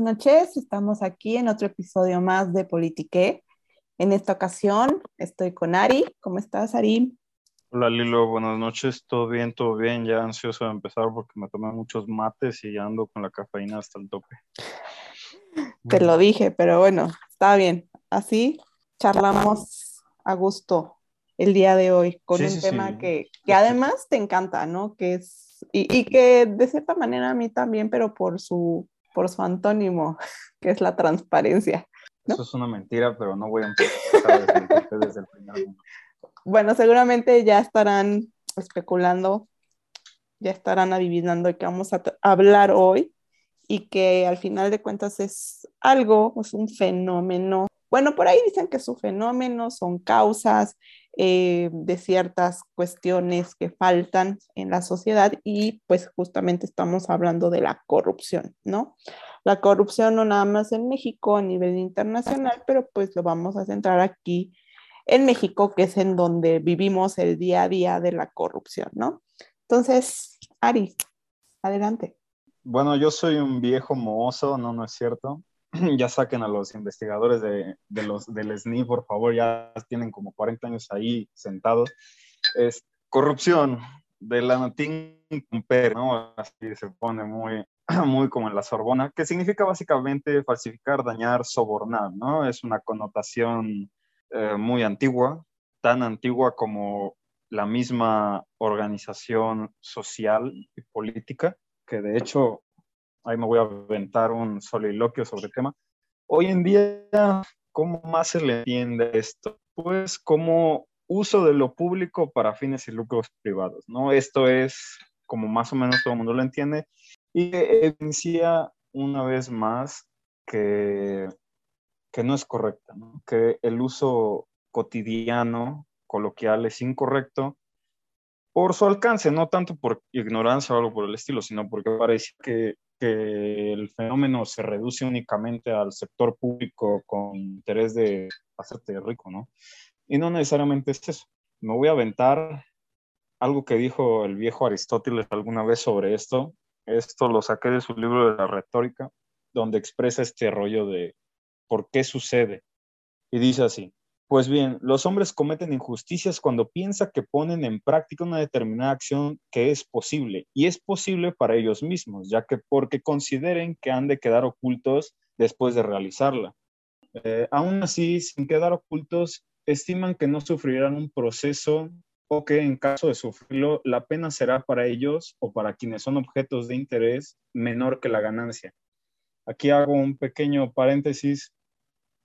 noches. Estamos aquí en otro episodio más de Politique. En esta ocasión estoy con Ari. ¿Cómo estás, Ari? Hola Lilo, buenas noches. Todo bien, todo bien. Ya ansioso de empezar porque me tomé muchos mates y ya ando con la cafeína hasta el tope. Te lo dije, pero bueno, está bien. Así charlamos a gusto el día de hoy con un tema Que, que además te encanta, ¿no? Que es, y, y que de cierta manera a mí también, pero por su por su antónimo, que es la transparencia. Eso es una mentira, pero no voy a empezar desde, el primer Bueno, seguramente ya estarán especulando, ya estarán adivinando que vamos a hablar hoy y que al final de cuentas es algo, es un fenómeno. Bueno, por ahí dicen que su fenómeno son causas eh, de ciertas cuestiones que faltan en la sociedad y pues justamente estamos hablando de la corrupción, ¿no? La corrupción no nada más en México a nivel internacional, pero pues lo vamos a centrar aquí en México, que es en donde vivimos el día a día de la corrupción, ¿no? Entonces, Ari, adelante. Bueno, yo soy un viejo mozo, no, no es cierto. ya saquen a los investigadores de, los, del SNI, por favor, ya tienen como 40 años ahí sentados. Es corrupción de la Natín ¿no? Así se pone muy, muy como en la Sorbona, que significa básicamente falsificar, dañar, sobornar, ¿no? Es una connotación eh, muy antigua, tan antigua como la misma organización social y política, que de hecho ahí me voy a aventar un soliloquio sobre el tema. Hoy en día, ¿cómo más se le entiende esto? Pues como uso de lo público para fines y lucros privados, ¿no? Esto es como más o menos todo el mundo lo entiende y evidencia una vez más que, que no es correcta, ¿no? que el uso cotidiano, coloquial, es incorrecto por su alcance, no tanto por ignorancia o algo por el estilo, sino porque parece que que el fenómeno se reduce únicamente al sector público con interés de hacerte rico, ¿no? Y no necesariamente es eso. Me voy a aventar algo que dijo el viejo Aristóteles alguna vez sobre esto. Esto lo saqué de su libro de la retórica, donde expresa este rollo de por qué sucede. Y dice así, pues bien, los hombres cometen injusticias cuando piensan que ponen en práctica una determinada acción que es posible, y es posible para ellos mismos, ya que porque consideren que han de quedar ocultos después de realizarla. Eh, aún así, sin quedar ocultos, estiman que no sufrirán un proceso o que en caso de sufrirlo, la pena será para ellos o para quienes son objetos de interés menor que la ganancia. Aquí hago un pequeño paréntesis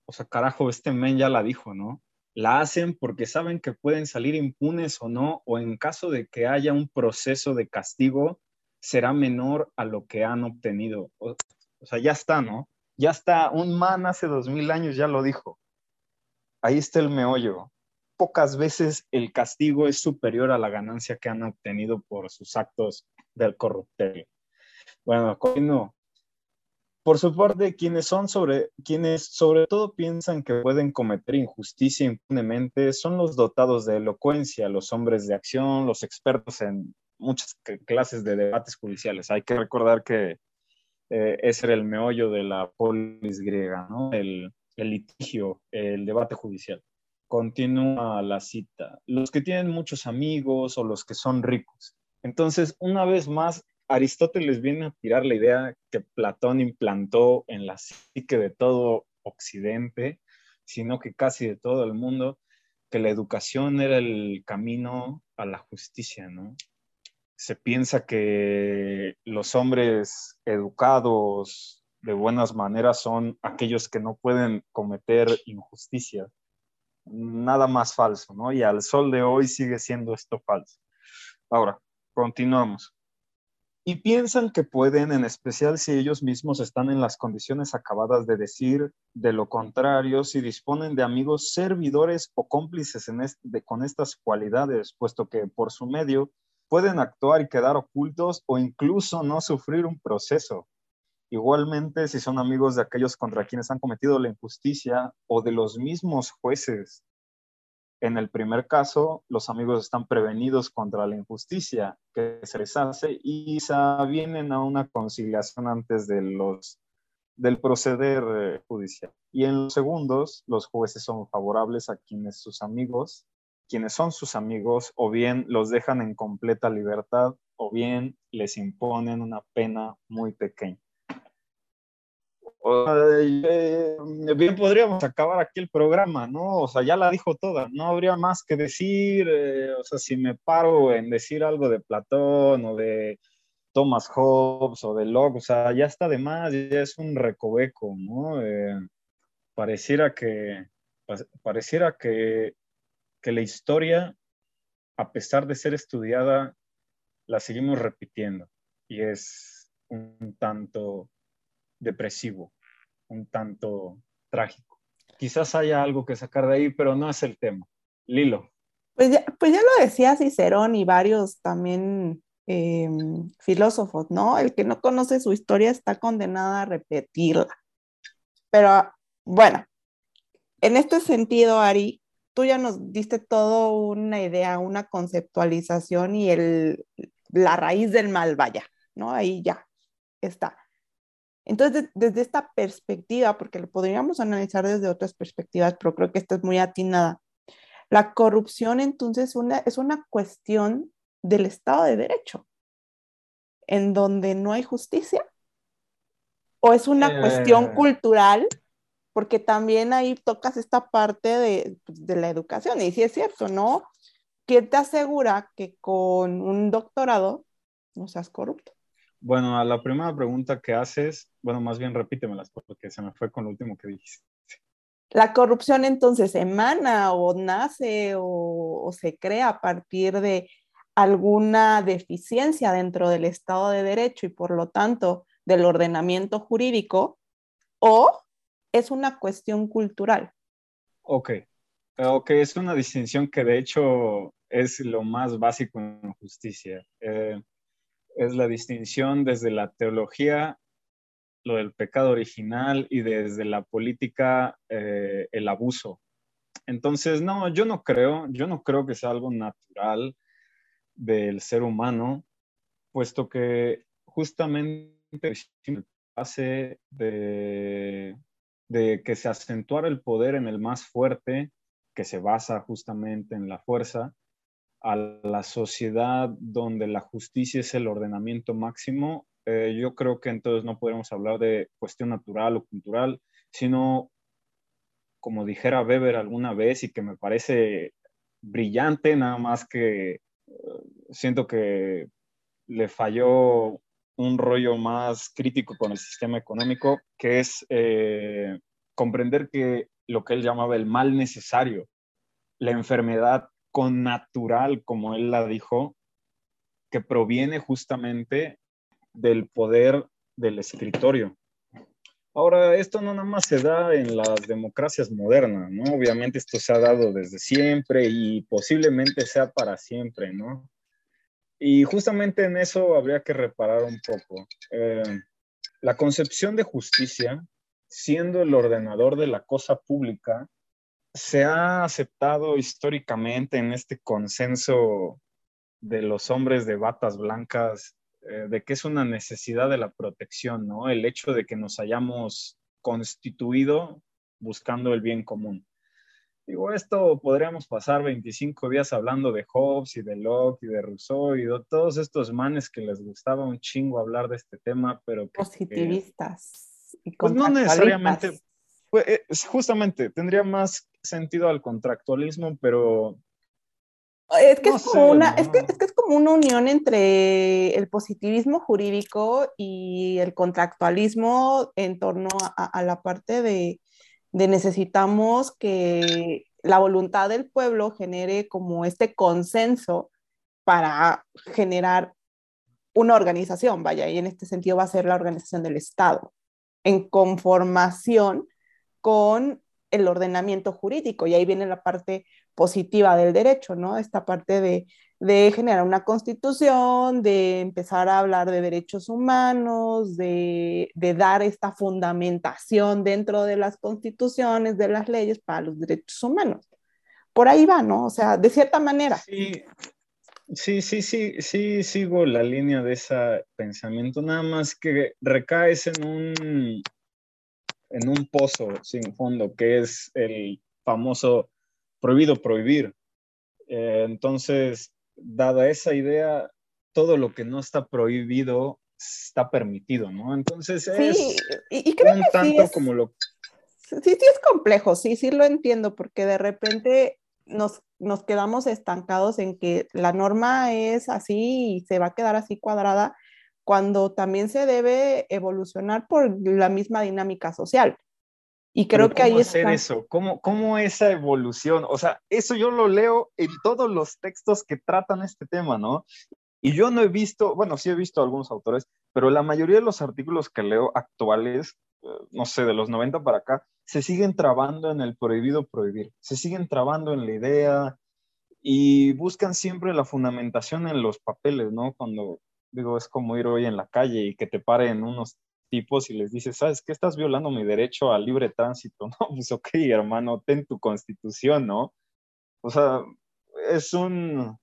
o sea, carajo, este men ya la dijo, ¿no? La hacen porque saben que pueden salir impunes o no, o en caso de que haya un proceso de castigo, será menor a lo que han obtenido. O, sea, ya está, ¿no? Ya está, un man hace dos mil años ya lo dijo. Ahí está el meollo. Pocas veces el castigo es superior a la ganancia que han obtenido por sus actos del corruptorio. Bueno, no, por su parte, quienes son sobre, quienes sobre todo piensan que pueden cometer injusticia impunemente son los dotados de elocuencia, los hombres de acción, los expertos en muchas clases de debates judiciales. Hay que recordar que eh, ese era el meollo de la polis griega, ¿no? el, el litigio, el debate judicial. Continúa la cita. Los que tienen muchos amigos o los que son ricos. Entonces, una vez más, Aristóteles viene a tirar la idea que Platón implantó en la psique de todo Occidente, sino que casi de todo el mundo, que la educación era el camino a la justicia, ¿no? Se piensa que los hombres educados de buenas maneras son aquellos que no pueden cometer injusticia. Nada más falso, ¿no? Y al sol de hoy sigue siendo esto falso. Ahora, continuamos y piensan que pueden, en especial si ellos mismos están en las condiciones acabadas de decir de lo contrario, si disponen de amigos servidores o cómplices en con estas cualidades, puesto que por su medio pueden actuar y quedar ocultos o incluso no sufrir un proceso. Igualmente, si son amigos de aquellos contra quienes han cometido la injusticia o de los mismos jueces en el primer caso, los amigos están prevenidos contra la injusticia que se les hace y vienen a una conciliación antes de los del proceder eh, judicial. Y en los segundos, los jueces son favorables a quienes sus amigos, quienes son sus amigos, o bien los dejan en completa libertad, o bien les imponen una pena muy pequeña. Eh, bien podríamos acabar aquí el programa, ¿no? O sea, ya la dijo toda, no habría más que decir, eh, o sea, si me paro en decir algo de Platón o de Thomas Hobbes o de Locke, o sea, ya está de más, ya es un recoveco, ¿no? Eh, pareciera que, pareciera que, que la historia, a pesar de ser estudiada, la seguimos repitiendo y es un tanto depresivo un tanto trágico. Quizás haya algo que sacar de ahí, pero no es el tema. Lilo. Pues ya, pues ya lo decía Cicerón y varios también eh, filósofos, ¿no? El que no conoce su historia está condenado a repetirla. Pero bueno, en este sentido, Ari, tú ya nos diste todo una idea, una conceptualización y el, la raíz del mal, vaya, ¿no? Ahí ya está. Entonces, desde esta perspectiva, porque lo podríamos analizar desde otras perspectivas, pero creo que esta es muy atinada, la corrupción entonces una, es una cuestión del Estado de Derecho, en donde no hay justicia, o es una cuestión eh. cultural, porque también ahí tocas esta parte de, de la educación, y sí es cierto, ¿no? ¿Quién te asegura que con un doctorado no seas corrupto? Bueno, a la primera pregunta que haces, bueno, más bien repítemelas porque se me fue con lo último que dijiste. La corrupción entonces emana o nace o, se crea a partir de alguna deficiencia dentro del Estado de Derecho y por lo tanto del ordenamiento jurídico o es una cuestión cultural. Ok, ok, es una distinción que de hecho es lo más básico en justicia. Eh, es la distinción desde la teología, lo del pecado original, y desde la política, eh, el abuso. Entonces, no, yo no creo, yo no creo que sea algo natural del ser humano, puesto que justamente hace de, de que se acentuara el poder en el más fuerte, que se basa justamente en la fuerza, a la sociedad donde la justicia es el ordenamiento máximo, eh, yo creo que entonces no podemos hablar de cuestión natural o cultural, sino, como dijera Weber alguna vez y que me parece brillante, nada más que eh, siento que le falló un rollo más crítico con el sistema económico, que es eh, comprender que lo que él llamaba el mal necesario, la enfermedad con natural, como él la dijo, que proviene justamente del poder del escritorio. Ahora, esto no nada más se da en las democracias modernas, ¿no? Obviamente esto se ha dado desde siempre y posiblemente sea para siempre, ¿no? Y justamente en eso habría que reparar un poco. Eh, la concepción de justicia, siendo el ordenador de la cosa pública, se ha aceptado históricamente en este consenso de los hombres de batas blancas eh, de que es una necesidad de la protección, ¿no? El hecho de que nos hayamos constituido buscando el bien común. Digo, esto podríamos pasar 25 días hablando de Hobbes y de Locke y de Rousseau y de todos estos manes que les gustaba un chingo hablar de este tema, pero... Positivistas. y pues no necesariamente, pues, eh, justamente, tendría más sentido al contractualismo, pero... Es que, es, como una, es, que, es, como una unión entre el positivismo jurídico y el contractualismo en torno a, la parte de, de necesitamos que la voluntad del pueblo genere como este consenso para generar una organización, vaya, y en este sentido va a ser la organización del Estado, en conformación con el ordenamiento jurídico. Y ahí viene la parte positiva del derecho, ¿no? Esta parte de, generar una constitución, de empezar a hablar de derechos humanos, de, dar esta fundamentación dentro de las constituciones, de las leyes para los derechos humanos. Por ahí va, ¿no? O sea, de cierta manera. Sí, sí, sí, sí, sí, sigo la línea de ese pensamiento, nada más que recaes en un, en un pozo sin fondo, que es el famoso prohibido prohibir. Eh, entonces, dada esa idea, todo lo que no está prohibido está permitido, ¿no? Entonces es sí, y, creo un tanto como lo... Sí, sí es complejo, sí, sí lo entiendo, porque de repente nos, nos quedamos estancados en que la norma es así y se va a quedar así cuadrada, cuando también se debe evolucionar por la misma dinámica social. Y creo que ahí hacer eso? ¿Cómo, ¿Cómo esa evolución? O sea, eso yo lo leo en todos los textos que tratan este tema, ¿no? Y yo no he visto, bueno, sí he visto algunos autores, pero la mayoría de los artículos que leo actuales, eh, no sé, de los 90 para acá, se siguen trabando en el prohibido prohibir, se siguen trabando en la idea y buscan siempre la fundamentación en los papeles, ¿no? Cuando digo, es como ir hoy en la calle y que te paren unos tipos y les dices, ¿sabes qué? Estás violando mi derecho a libre tránsito. No, pues ok, hermano, ten tu constitución, ¿no? O sea, es un...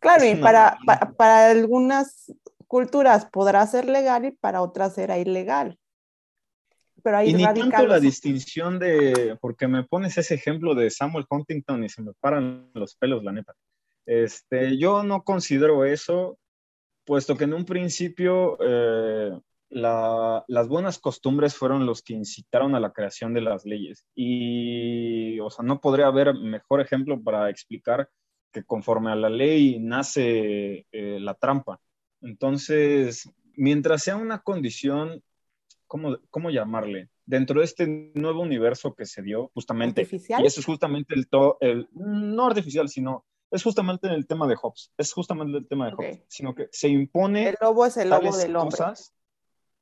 Claro, y para, para, algunas culturas podrá ser legal y para otras será ilegal. Pero hay y ni tanto la distinción de, porque me pones ese ejemplo de Samuel Huntington y se me paran los pelos, la neta. Este, yo no considero eso puesto que en un principio eh, las buenas costumbres fueron los que incitaron a la creación de las leyes. Y, o sea, no podría haber mejor ejemplo para explicar que conforme a la ley nace eh, la trampa. Entonces, mientras sea una condición, ¿cómo, ¿cómo llamarle? Dentro de este nuevo universo que se dio, justamente. ¿Artificial? Y eso es justamente el, el no artificial, sino es justamente el tema de Hobbes, es justamente el tema de Hobbes, sino que se impone... El lobo es el lobo del hombre. Cosas,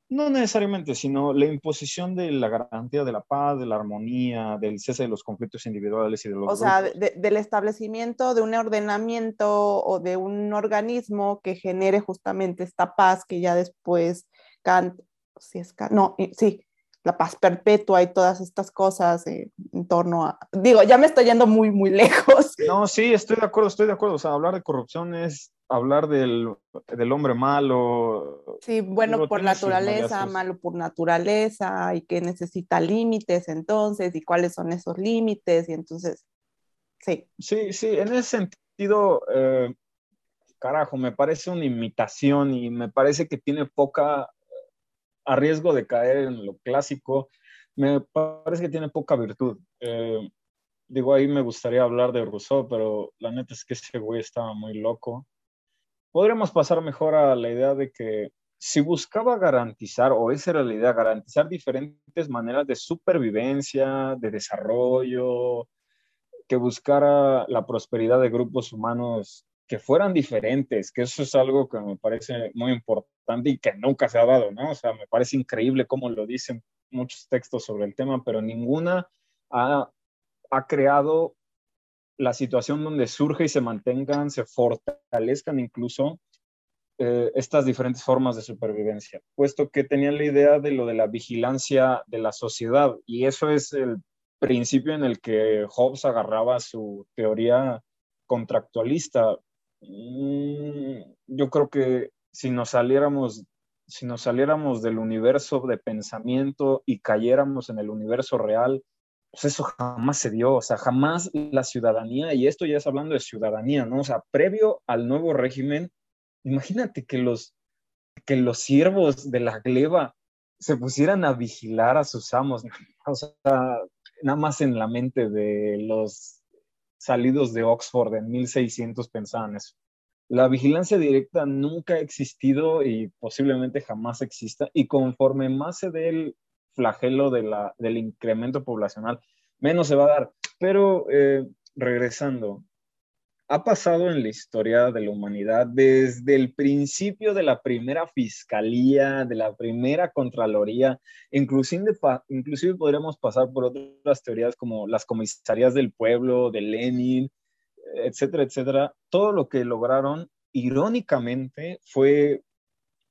no necesariamente, sino la imposición de la garantía de la paz, de la armonía, del cese de los conflictos individuales y de los... O sea, del establecimiento de un ordenamiento o de un organismo que genere justamente esta paz que ya después Kant, si es Kant, no, sí, la paz perpetua y todas estas cosas en torno a... Digo, ya me estoy yendo muy, muy lejos. No, sí, estoy de acuerdo, estoy de acuerdo. O sea, hablar de corrupción es hablar del, del hombre malo. Sí, bueno por naturaleza, malo por naturaleza, y que necesita límites entonces, y cuáles son esos límites, y entonces, sí. Sí, sí, en ese sentido, eh, carajo, me parece una imitación y me parece que tiene poca a riesgo de caer en lo clásico, me parece que tiene poca virtud. Eh, digo, ahí me gustaría hablar de Rousseau, pero la neta es que ese güey estaba muy loco. Podríamos pasar mejor a la idea de que si buscaba garantizar, o esa era la idea, garantizar diferentes maneras de supervivencia, de desarrollo, que buscara la prosperidad de grupos humanos que fueran diferentes, que eso es algo que me parece muy importante y que nunca se ha dado, ¿no? O sea, me parece increíble cómo lo dicen muchos textos sobre el tema, pero ninguna ha, ha creado la situación donde surge y se mantengan, se fortalezcan incluso eh, estas diferentes formas de supervivencia, puesto que tenían la idea de lo de la vigilancia de la sociedad, y eso es el principio en el que Hobbes agarraba su teoría contractualista, yo creo que si nos saliéramos si nos saliéramos del universo de pensamiento y cayéramos en el universo real, pues eso jamás se dio, o sea, jamás la ciudadanía, y esto ya es hablando de ciudadanía, ¿no? O sea, previo al nuevo régimen, imagínate que los, que los siervos de la gleba se pusieran a vigilar a sus amos, o sea, nada más en la mente de los salidos de Oxford en 1600 pensaban eso. La vigilancia directa nunca ha existido y posiblemente jamás exista, y conforme más se dé el flagelo de la, del incremento poblacional, menos se va a dar. Pero eh, regresando, ha pasado en la historia de la humanidad desde el principio de la primera fiscalía, de la primera contraloría, inclusive, podríamos pasar por otras teorías como las comisarías del pueblo, de Lenin, etcétera, etcétera. Todo lo que lograron, irónicamente, fue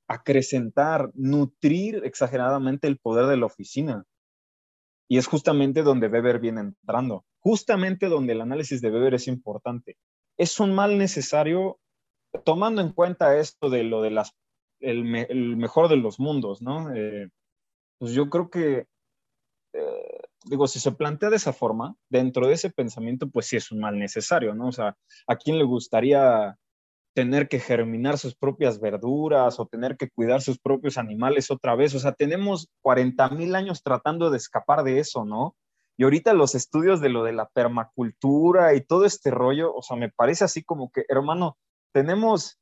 acrecentar, nutrir exageradamente el poder de la oficina. Y es justamente donde Weber viene entrando, justamente donde el análisis de Weber es importante es un mal necesario tomando en cuenta esto de lo de las, el, mejor de los mundos, ¿no? Eh, pues yo creo que eh, digo, si se plantea de esa forma, dentro de ese pensamiento, pues sí es un mal necesario, ¿no? O sea, ¿a quién le gustaría tener que germinar sus propias verduras o tener que cuidar sus propios animales otra vez? O sea, tenemos 40 mil años tratando de escapar de eso, ¿no? Y ahorita los estudios de lo de la permacultura y todo este rollo, o sea, me parece así como que, hermano, tenemos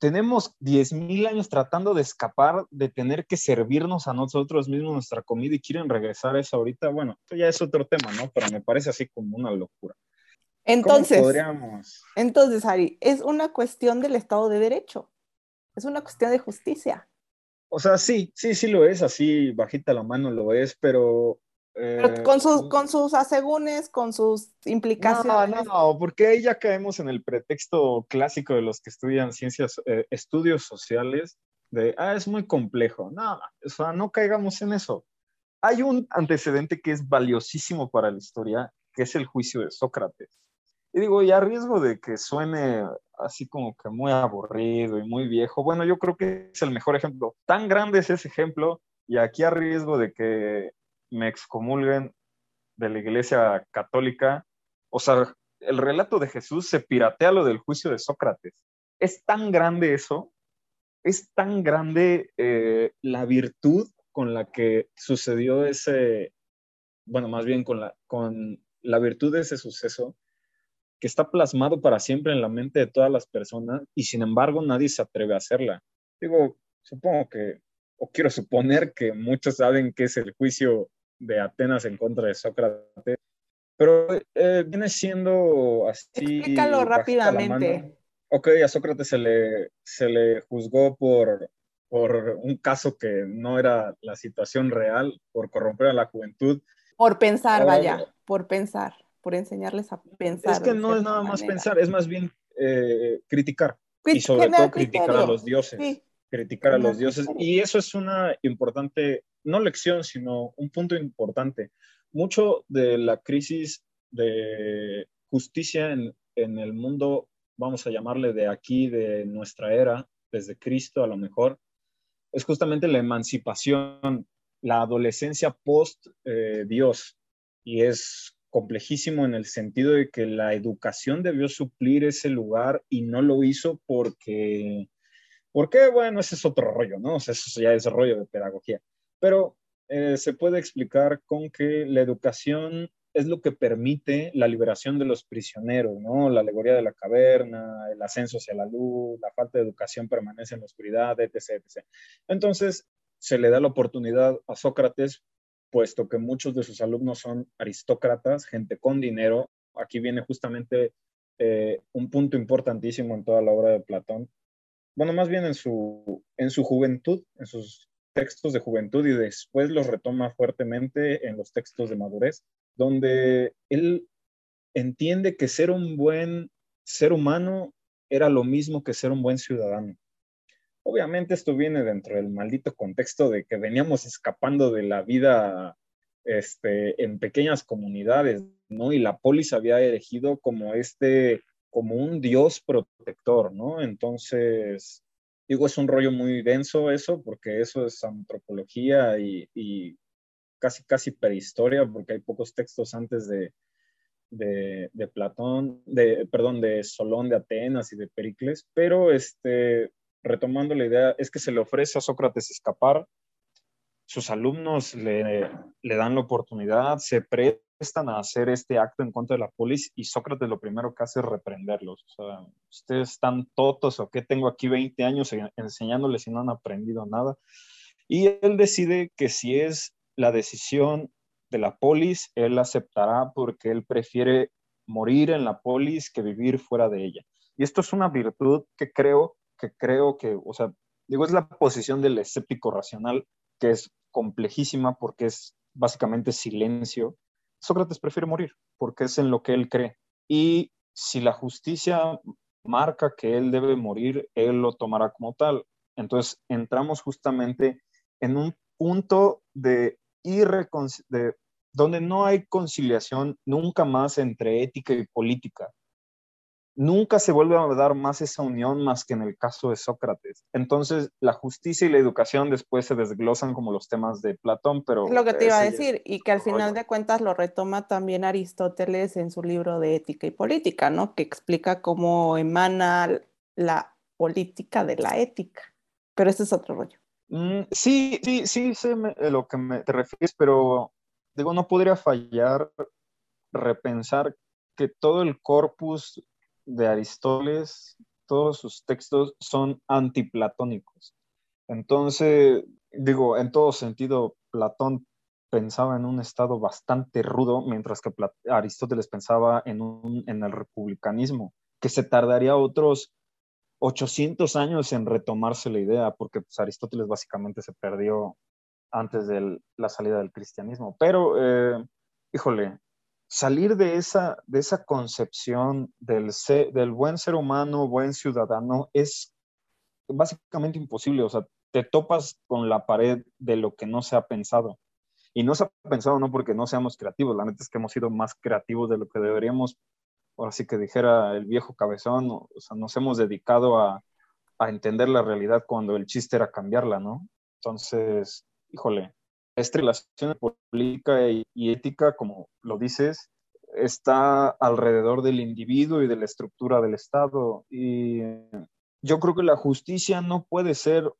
tenemos 10.000 años tratando de escapar de tener que servirnos a nosotros mismos nuestra comida y quieren regresar a eso ahorita. Bueno, esto ya es otro tema, ¿no? Pero me parece así como una locura. Entonces, podríamos... entonces, Ari, es una cuestión del Estado de Derecho, es una cuestión de justicia. O sea, sí, sí, sí lo es, así bajita la mano lo es, pero eh, con, sus, con sus asegúnes, con sus implicaciones. No, no, porque ahí ya caemos en el pretexto clásico de los que estudian ciencias, eh, estudios sociales, de, ah, es muy complejo. No, o sea, no caigamos en eso. Hay un antecedente que es valiosísimo para la historia, que es el juicio de Sócrates. Y digo, y a riesgo de que suene así como que muy aburrido y muy viejo, bueno, yo creo que es el mejor ejemplo. Tan grande es ese ejemplo, y aquí a riesgo de que me excomulguen de la iglesia católica. O sea, el relato de Jesús se piratea lo del juicio de Sócrates. Es tan grande eso, es tan grande eh, la virtud con la que sucedió ese, bueno, más bien con la, con la virtud de ese suceso, que está plasmado para siempre en la mente de todas las personas y sin embargo nadie se atreve a hacerla. Digo, supongo que, o quiero suponer que muchos saben que es el juicio de Atenas en contra de Sócrates, pero eh, viene siendo así. Explícalo rápidamente. Ok, a Sócrates se le, se le juzgó por, por un caso que no era la situación real, por corromper a la juventud. Por pensar, vaya, por pensar, por enseñarles a pensar. Es que no es nada más pensar, es más bien eh, criticar. y sobre todo criticar a los dioses. Criticar a los dioses. Y eso es una importante no lección, sino un punto importante. Mucho de la crisis de justicia en, el mundo, vamos a llamarle de aquí, de nuestra era, desde Cristo a lo mejor, es justamente la emancipación, la adolescencia post eh, Dios. Y es complejísimo en el sentido de que la educación debió suplir ese lugar y no lo hizo porque, porque bueno, ese es otro rollo, ¿no? O sea, eso ya es rollo de pedagogía pero eh, se puede explicar con que la educación es lo que permite la liberación de los prisioneros, ¿no? La alegoría de la caverna, el ascenso hacia la luz, la falta de educación permanece en la oscuridad, etc., etc. Entonces, se le da la oportunidad a Sócrates, puesto que muchos de sus alumnos son aristócratas, gente con dinero. Aquí viene justamente eh, un punto importantísimo en toda la obra de Platón. Bueno, más bien en su, en su juventud, en sus textos de juventud y después los retoma fuertemente en los textos de madurez, donde él entiende que ser un buen ser humano era lo mismo que ser un buen ciudadano. Obviamente esto viene dentro del maldito contexto de que veníamos escapando de la vida este, en pequeñas comunidades, ¿no? Y la polis había elegido como este, como un dios protector, ¿no? Entonces, Digo, es un rollo muy denso eso, porque eso es antropología y, casi, casi prehistoria, porque hay pocos textos antes de, de, Platón, de, perdón, de Solón de Atenas y de Pericles, pero este, retomando la idea, es que se le ofrece a Sócrates escapar, sus alumnos le, le dan la oportunidad, se pre están a hacer este acto en contra de la polis y Sócrates lo primero que hace es reprenderlos. O sea, ustedes están totos o qué tengo aquí 20 años enseñándoles y no han aprendido nada. Y él decide que si es la decisión de la polis, él aceptará porque él prefiere morir en la polis que vivir fuera de ella. Y esto es una virtud que creo que creo que, o sea, digo, es la posición del escéptico racional que es complejísima porque es básicamente silencio Sócrates prefiere morir porque es en lo que él cree. Y si la justicia marca que él debe morir, él lo tomará como tal. Entonces entramos justamente en un punto de, de donde no hay conciliación nunca más entre ética y política. Nunca se vuelve a dar más esa unión más que en el caso de Sócrates. Entonces, la justicia y la educación después se desglosan como los temas de Platón, pero... Es lo que te iba a decir, y que al final de cuentas lo retoma también Aristóteles en su libro de Ética y Política, ¿no? Que explica cómo emana la política de la ética. Pero ese es otro rollo. Mm, sí, sí, sí, sé lo que me, te refieres, pero digo, no podría fallar repensar que todo el corpus de Aristóteles, todos sus textos son antiplatónicos. Entonces, digo, en todo sentido, Platón pensaba en un estado bastante rudo, mientras que Aristóteles pensaba en, el republicanismo, que se tardaría otros 800 años en retomarse la idea, porque pues, Aristóteles básicamente se perdió antes de la salida del cristianismo. Pero, eh, híjole, salir de esa, de esa concepción del, del buen ser humano, buen ciudadano, es básicamente imposible. O sea, te topas con la pared de lo que no se ha pensado. Y no se ha pensado no porque no seamos creativos, la neta es que hemos sido más creativos de lo que deberíamos, ahora sí que dijera el viejo cabezón, o sea, nos hemos dedicado a, a entender la realidad cuando el chiste era cambiarla, ¿no? Entonces, híjole, esta relación política y, ética, como lo dices, está alrededor del individuo y de la estructura del Estado. Y yo creo que la justicia no puede ser,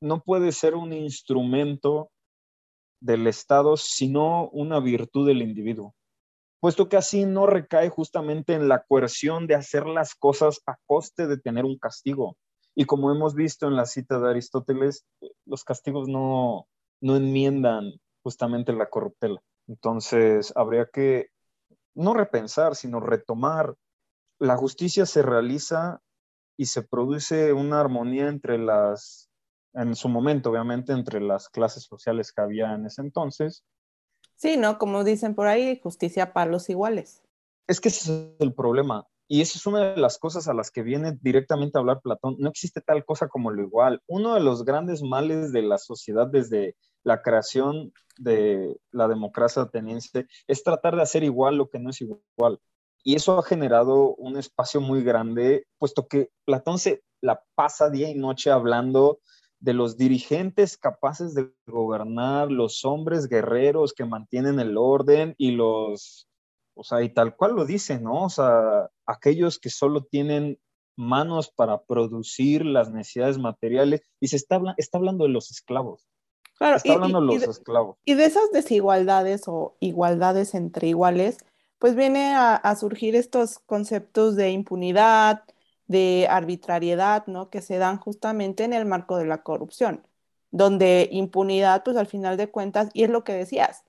no puede ser un instrumento del Estado, sino una virtud del individuo, puesto que así no recae justamente en la coerción de hacer las cosas a coste de tener un castigo. Y como hemos visto en la cita de Aristóteles, los castigos no, no enmiendan justamente la corruptela. Entonces, habría que no repensar, sino retomar. La justicia se realiza y se produce una armonía entre las, en su momento, obviamente, entre las clases sociales que había en ese entonces. Sí, ¿no? Como dicen por ahí, justicia para los iguales. Es que ese es el problema. Y esa es una de las cosas a las que viene directamente a hablar Platón. No existe tal cosa como lo igual. Uno de los grandes males de la sociedad desde la creación de la democracia ateniense es tratar de hacer igual lo que no es igual. Y eso ha generado un espacio muy grande, puesto que Platón se la pasa día y noche hablando de los dirigentes capaces de gobernar, los hombres guerreros que mantienen el orden y los o sea, y tal cual lo dice, ¿no? O sea, aquellos que solo tienen manos para producir las necesidades materiales, y se está, está hablando de los esclavos. Claro, está hablando de los esclavos. Y de esas desigualdades o igualdades entre iguales, pues viene a, a, surgir estos conceptos de impunidad, de arbitrariedad, ¿no? Que se dan justamente en el marco de la corrupción, donde impunidad, pues al final de cuentas, y es lo que decías,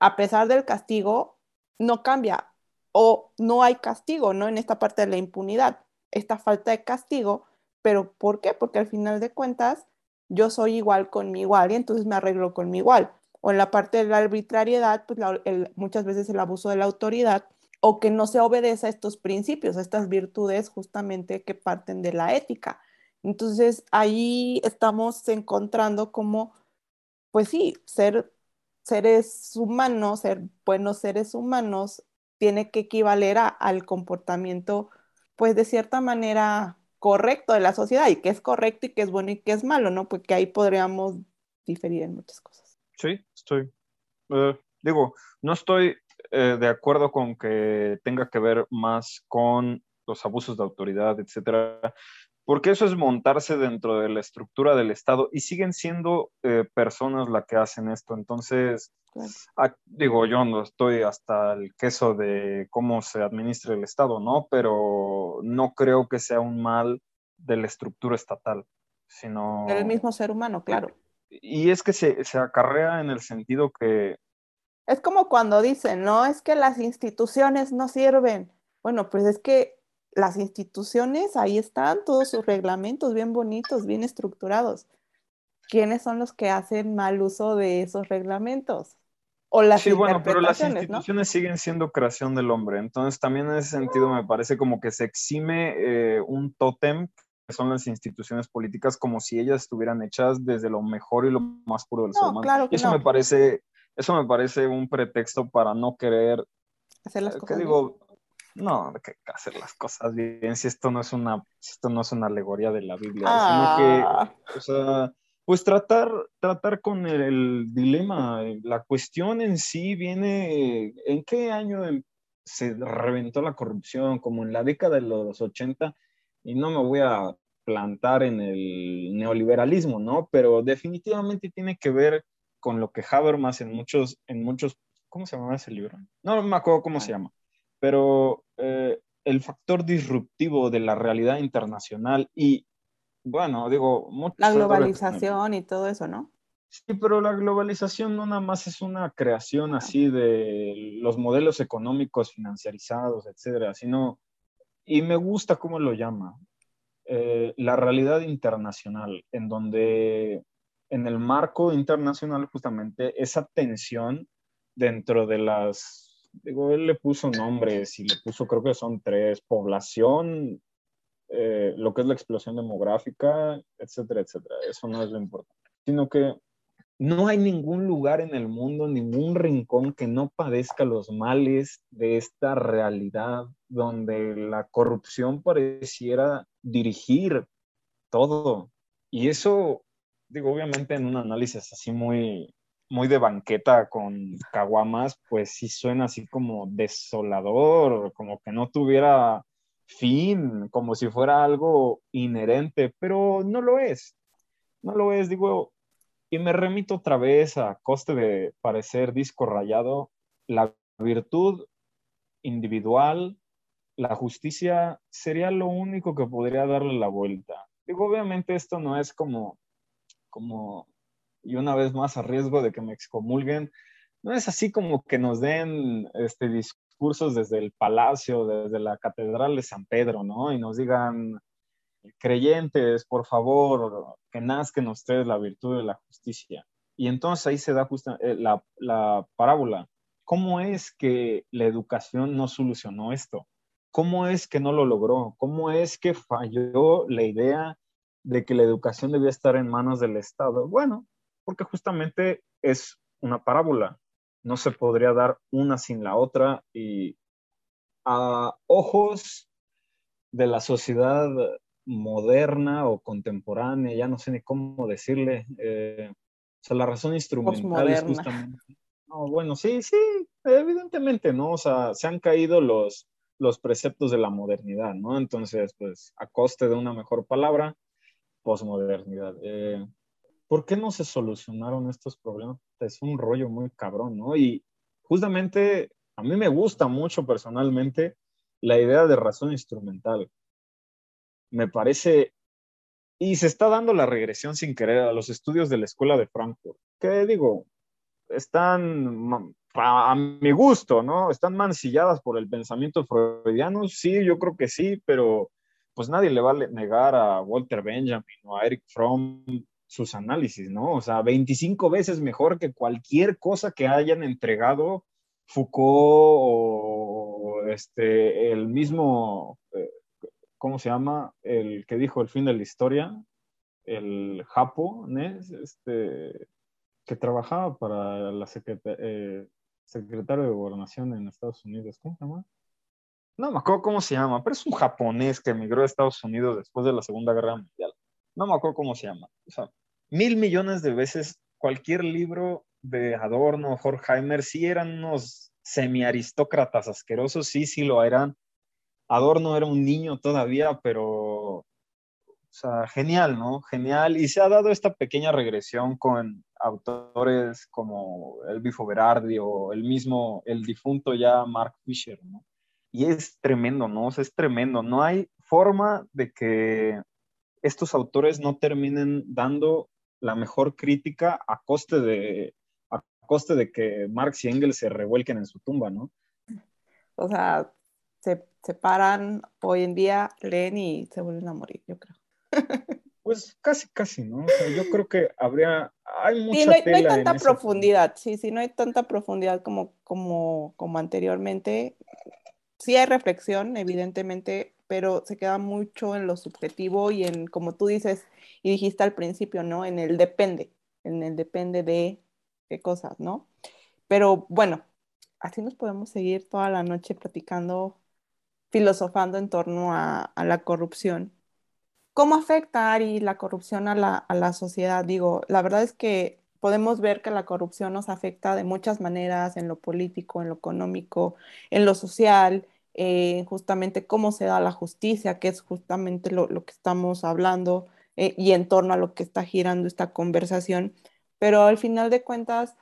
a pesar del castigo, no cambia o no hay castigo, ¿no? En esta parte de la impunidad, esta falta de castigo, pero ¿por qué? Porque al final de cuentas yo soy igual con mi igual y entonces me arreglo con mi igual. O en la parte de la arbitrariedad, pues muchas veces el abuso de la autoridad o que no se obedece a estos principios, a estas virtudes justamente que parten de la ética. Entonces ahí estamos encontrando como, pues sí, ser seres humanos, ser buenos seres humanos, tiene que equivaler al comportamiento, pues de cierta manera correcto de la sociedad y que es correcto y que es bueno y que es malo, ¿no? Porque ahí podríamos diferir en muchas cosas. Sí, estoy. Eh, digo, no estoy eh, de acuerdo con que tenga que ver más con los abusos de autoridad, etcétera, porque eso es montarse dentro de la estructura del Estado y siguen siendo eh, personas las que hacen esto. Entonces, digo, yo no estoy hasta el queso de cómo se administra el Estado, ¿no? Pero no creo que sea un mal de la estructura estatal, sino... Del mismo ser humano, claro. Y es que se, se acarrea en el sentido que... Es como cuando dicen, no, es que las instituciones no sirven. Bueno, pues es que las instituciones, ahí están todos sus reglamentos bien bonitos, bien estructurados. ¿Quiénes son los que hacen mal uso de esos reglamentos? O las sí, bueno, pero las instituciones siguen siendo creación del hombre. Entonces, también en ese sentido me parece como que se exime eh, un tótem que son las instituciones políticas como si ellas estuvieran hechas desde lo mejor y lo más puro del ser humano. eso me parece, eso me parece un pretexto para no querer hacer las eh, cosas. digo? No, hay que hacer las cosas bien, si esto no es una, esto no es una alegoría de la Biblia, sino que, ah. o sea, pues tratar, tratar con el, dilema, la cuestión en sí viene, ¿en qué año em, se reventó la corrupción? Como en la década de los 80, y no me voy a plantar en el neoliberalismo, ¿no? Pero definitivamente tiene que ver con lo que Habermas en muchos, en muchos, ¿cómo se llama ese libro? No me acuerdo cómo se llama pero eh, el factor disruptivo de la realidad internacional y, bueno, digo... La globalización y todo eso, ¿no? Sí, pero la globalización no nada más es una creación así de los modelos económicos financiarizados, etcétera, sino, y me gusta cómo lo llama, eh, la realidad internacional, en donde en el marco internacional justamente esa tensión dentro de las digo, él le puso nombres y le puso, creo que son tres, población, eh, lo que es la explosión demográfica, etcétera, etcétera. Eso no es lo importante, sino que no hay ningún lugar en el mundo, ningún rincón que no padezca los males de esta realidad donde la corrupción pareciera dirigir todo. Y eso, digo, obviamente en un análisis así muy, muy de banqueta con caguamas, pues sí suena así como desolador, como que no tuviera fin, como si fuera algo inherente, pero no lo es. No lo es, digo, y me remito otra vez a coste de parecer disco rayado, la virtud individual, la justicia sería lo único que podría darle la vuelta. Digo, obviamente esto no es como, como y una vez más a riesgo de que me excomulguen, no es así como que nos den este, discursos desde el palacio, desde la catedral de San Pedro, ¿no? Y nos digan, creyentes, por favor, que nazcan ustedes la virtud de la justicia. Y entonces ahí se da justa, eh, la, la parábola. ¿Cómo es que la educación no solucionó esto? ¿Cómo es que no lo logró? ¿Cómo es que falló la idea de que la educación debía estar en manos del Estado? Bueno, porque justamente es una parábola. No se podría dar una sin la otra y a ojos de la sociedad moderna o contemporánea, ya no sé ni cómo decirle, eh, o sea, la razón instrumental es justamente... No, bueno, sí, sí, evidentemente, ¿no? O sea, se han caído los, los preceptos de la modernidad, ¿no? Entonces, pues, a coste de una mejor palabra, posmodernidad. Eh, ¿por qué no se solucionaron estos problemas? Es un rollo muy cabrón, ¿no? Y justamente a mí me gusta mucho personalmente la idea de razón instrumental. Me parece, y se está dando la regresión sin querer a los estudios de la Escuela de Frankfurt, que digo, están a mi gusto, ¿no? Están mancilladas por el pensamiento freudiano, sí, yo creo que sí, pero pues nadie le va a negar a Walter Benjamin o a Eric Fromm sus análisis, ¿no? O sea, 25 veces mejor que cualquier cosa que hayan entregado Foucault o este, el mismo, eh, ¿cómo se llama? El que dijo el fin de la historia, el Japo, este, que trabajaba para la eh, secretario de Gobernación en Estados Unidos, ¿cómo se llama? No me acuerdo cómo se llama, pero es un japonés que emigró a Estados Unidos después de la Segunda Guerra Mundial. No me acuerdo cómo se llama. O sea, mil millones de veces cualquier libro de Adorno, Horkheimer, sí eran unos semi-aristócratas asquerosos, sí, sí lo eran. Adorno era un niño todavía, pero, o sea, genial, ¿no? Genial. Y se ha dado esta pequeña regresión con autores como el Bifo Berardi o el mismo, el difunto ya Mark Fisher, ¿no? Y es tremendo, ¿no? O sea, es tremendo. No hay forma de que estos autores no terminen dando la mejor crítica a coste de, a coste de que Marx y Engels se revuelquen en su tumba, ¿no? O sea, se, se paran hoy en día, leen y se vuelven a morir, yo creo. Pues casi, casi, ¿no? yo creo que habría, hay mucha sí, no, hay, no hay tanta profundidad, sí, sí, no hay tanta profundidad como, como, como anteriormente. Sí hay reflexión, evidentemente, pero se queda mucho en lo subjetivo y en, como tú dices y dijiste al principio, ¿no? En el depende, en el depende de qué cosas, ¿no? Pero bueno, así nos podemos seguir toda la noche platicando filosofando en torno a, la corrupción. ¿Cómo afecta, Ari, la corrupción a la, a la sociedad? Digo, la verdad es que podemos ver que la corrupción nos afecta de muchas maneras, en lo político, en lo económico, en lo social, eh, justamente cómo se da la justicia, que es justamente lo, que estamos hablando eh, y en torno a lo que está girando esta conversación. Pero al final de cuentas,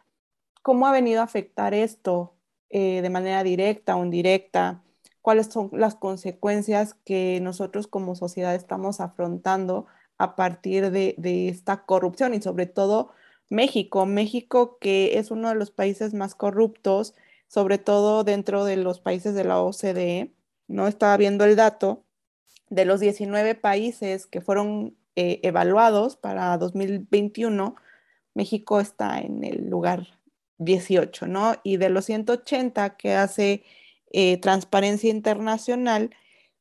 ¿cómo ha venido a afectar esto eh, de manera directa o indirecta? ¿Cuáles son las consecuencias que nosotros como sociedad estamos afrontando a partir de, de esta corrupción y sobre todo México. México, que es uno de los países más corruptos, sobre todo dentro de los países de la OCDE. No estaba viendo el dato de los 19 países que fueron eh, evaluados para 2021. México está en el lugar 18, ¿no? Y de los 180 que hace eh, Transparencia Internacional,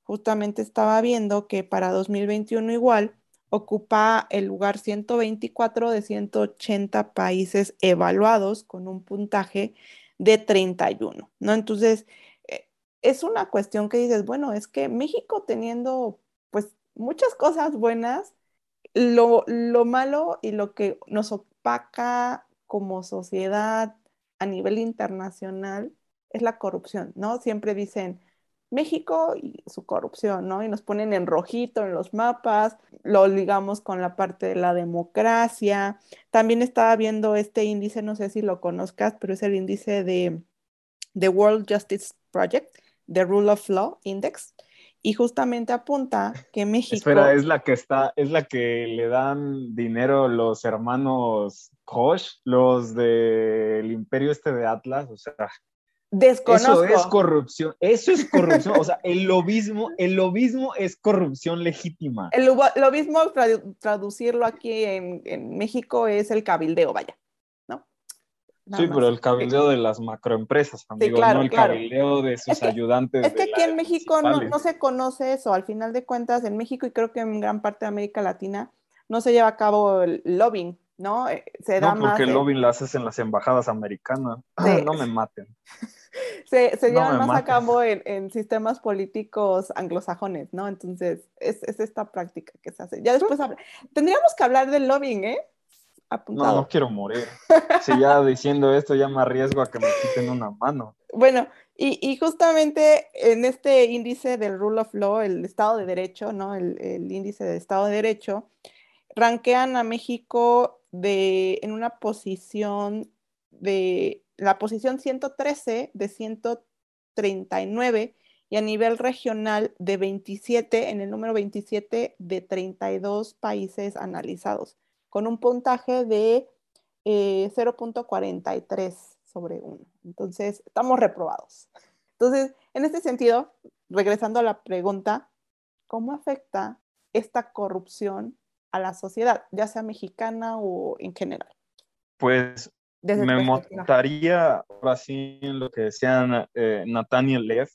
justamente estaba viendo que para 2021 igual ocupa el lugar 124 de 180 países evaluados con un puntaje de 31, ¿no? Entonces, eh, es una cuestión que dices, bueno, es que México teniendo pues muchas cosas buenas, lo, lo malo y lo que nos opaca como sociedad a nivel internacional es la corrupción, ¿no? Siempre dicen, México y su corrupción, ¿no? Y nos ponen en rojito en los mapas, lo ligamos con la parte de la democracia. También estaba viendo este índice, no sé si lo conozcas, pero es el índice de The World Justice Project, The Rule of Law Index, y justamente apunta que México... Espera, es la que está, es la que le dan dinero los hermanos Koch, los del imperio este de Atlas, o sea, Desconozco. Eso es corrupción, eso es corrupción, o sea, el lobismo, el lobismo es corrupción legítima. El lobismo, traducirlo aquí en, México es el cabildeo, vaya, ¿no? sí, pero el cabildeo de las macroempresas, amigo, no el cabildeo de sus ayudantes. Es que aquí en México no, se conoce eso, al final de cuentas, en México y creo que en gran parte de América Latina no se lleva a cabo el lobbying, ¿no? Eh, se da no, porque el lobbying lo haces en las embajadas americanas. no me maten. se, se llevan más a cabo en, sistemas políticos anglosajones, ¿no? Entonces, es, esta práctica que se hace. Ya después tendríamos que hablar del lobbying, ¿eh? No, no quiero morir. Si ya diciendo esto ya me arriesgo a que me quiten una mano. Bueno, y, justamente en este índice del Rule of Law, el Estado de Derecho, ¿no? El, el índice de Estado de Derecho, ranquean a México de, en una posición de la posición 113 de 139 y a nivel regional de 27, en el número 27 de 32 países analizados, con un puntaje de 0.43 eh, sobre 1. Entonces, estamos reprobados. Entonces, en este sentido, regresando a la pregunta, ¿cómo afecta esta corrupción a la sociedad, ya sea mexicana o en general? Pues me montaría ahora sí en lo que decía eh, Nathaniel Leff.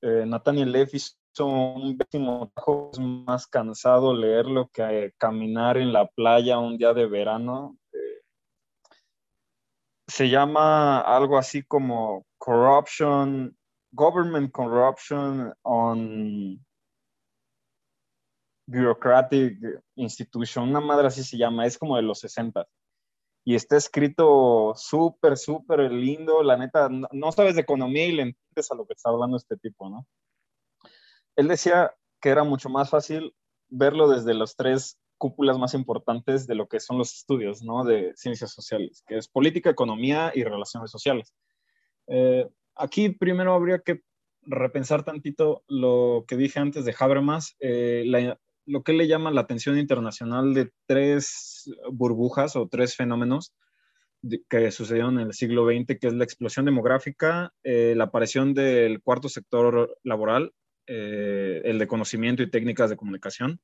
Eh, Nathaniel Leff hizo un pésimo trabajo, es más cansado leerlo que eh, caminar en la playa un día de verano. Eh, se llama algo así como Corruption, Government Corruption on Bureaucratic Institution, una madre así se llama, es como de los 60 y está escrito súper, súper lindo. La neta, no, sabes de economía y le entiendes a lo que está hablando este tipo, ¿no? Él decía que era mucho más fácil verlo desde las tres cúpulas más importantes de lo que son los estudios, ¿no? De ciencias sociales, que es política, economía y relaciones sociales. Eh, aquí primero habría que repensar tantito lo que dije antes de Habermas, eh, la, lo que le llama la atención internacional de tres burbujas o tres fenómenos que sucedieron en el siglo XX, que es la explosión demográfica, eh, la aparición del cuarto sector laboral, eh, el de conocimiento y técnicas de comunicación,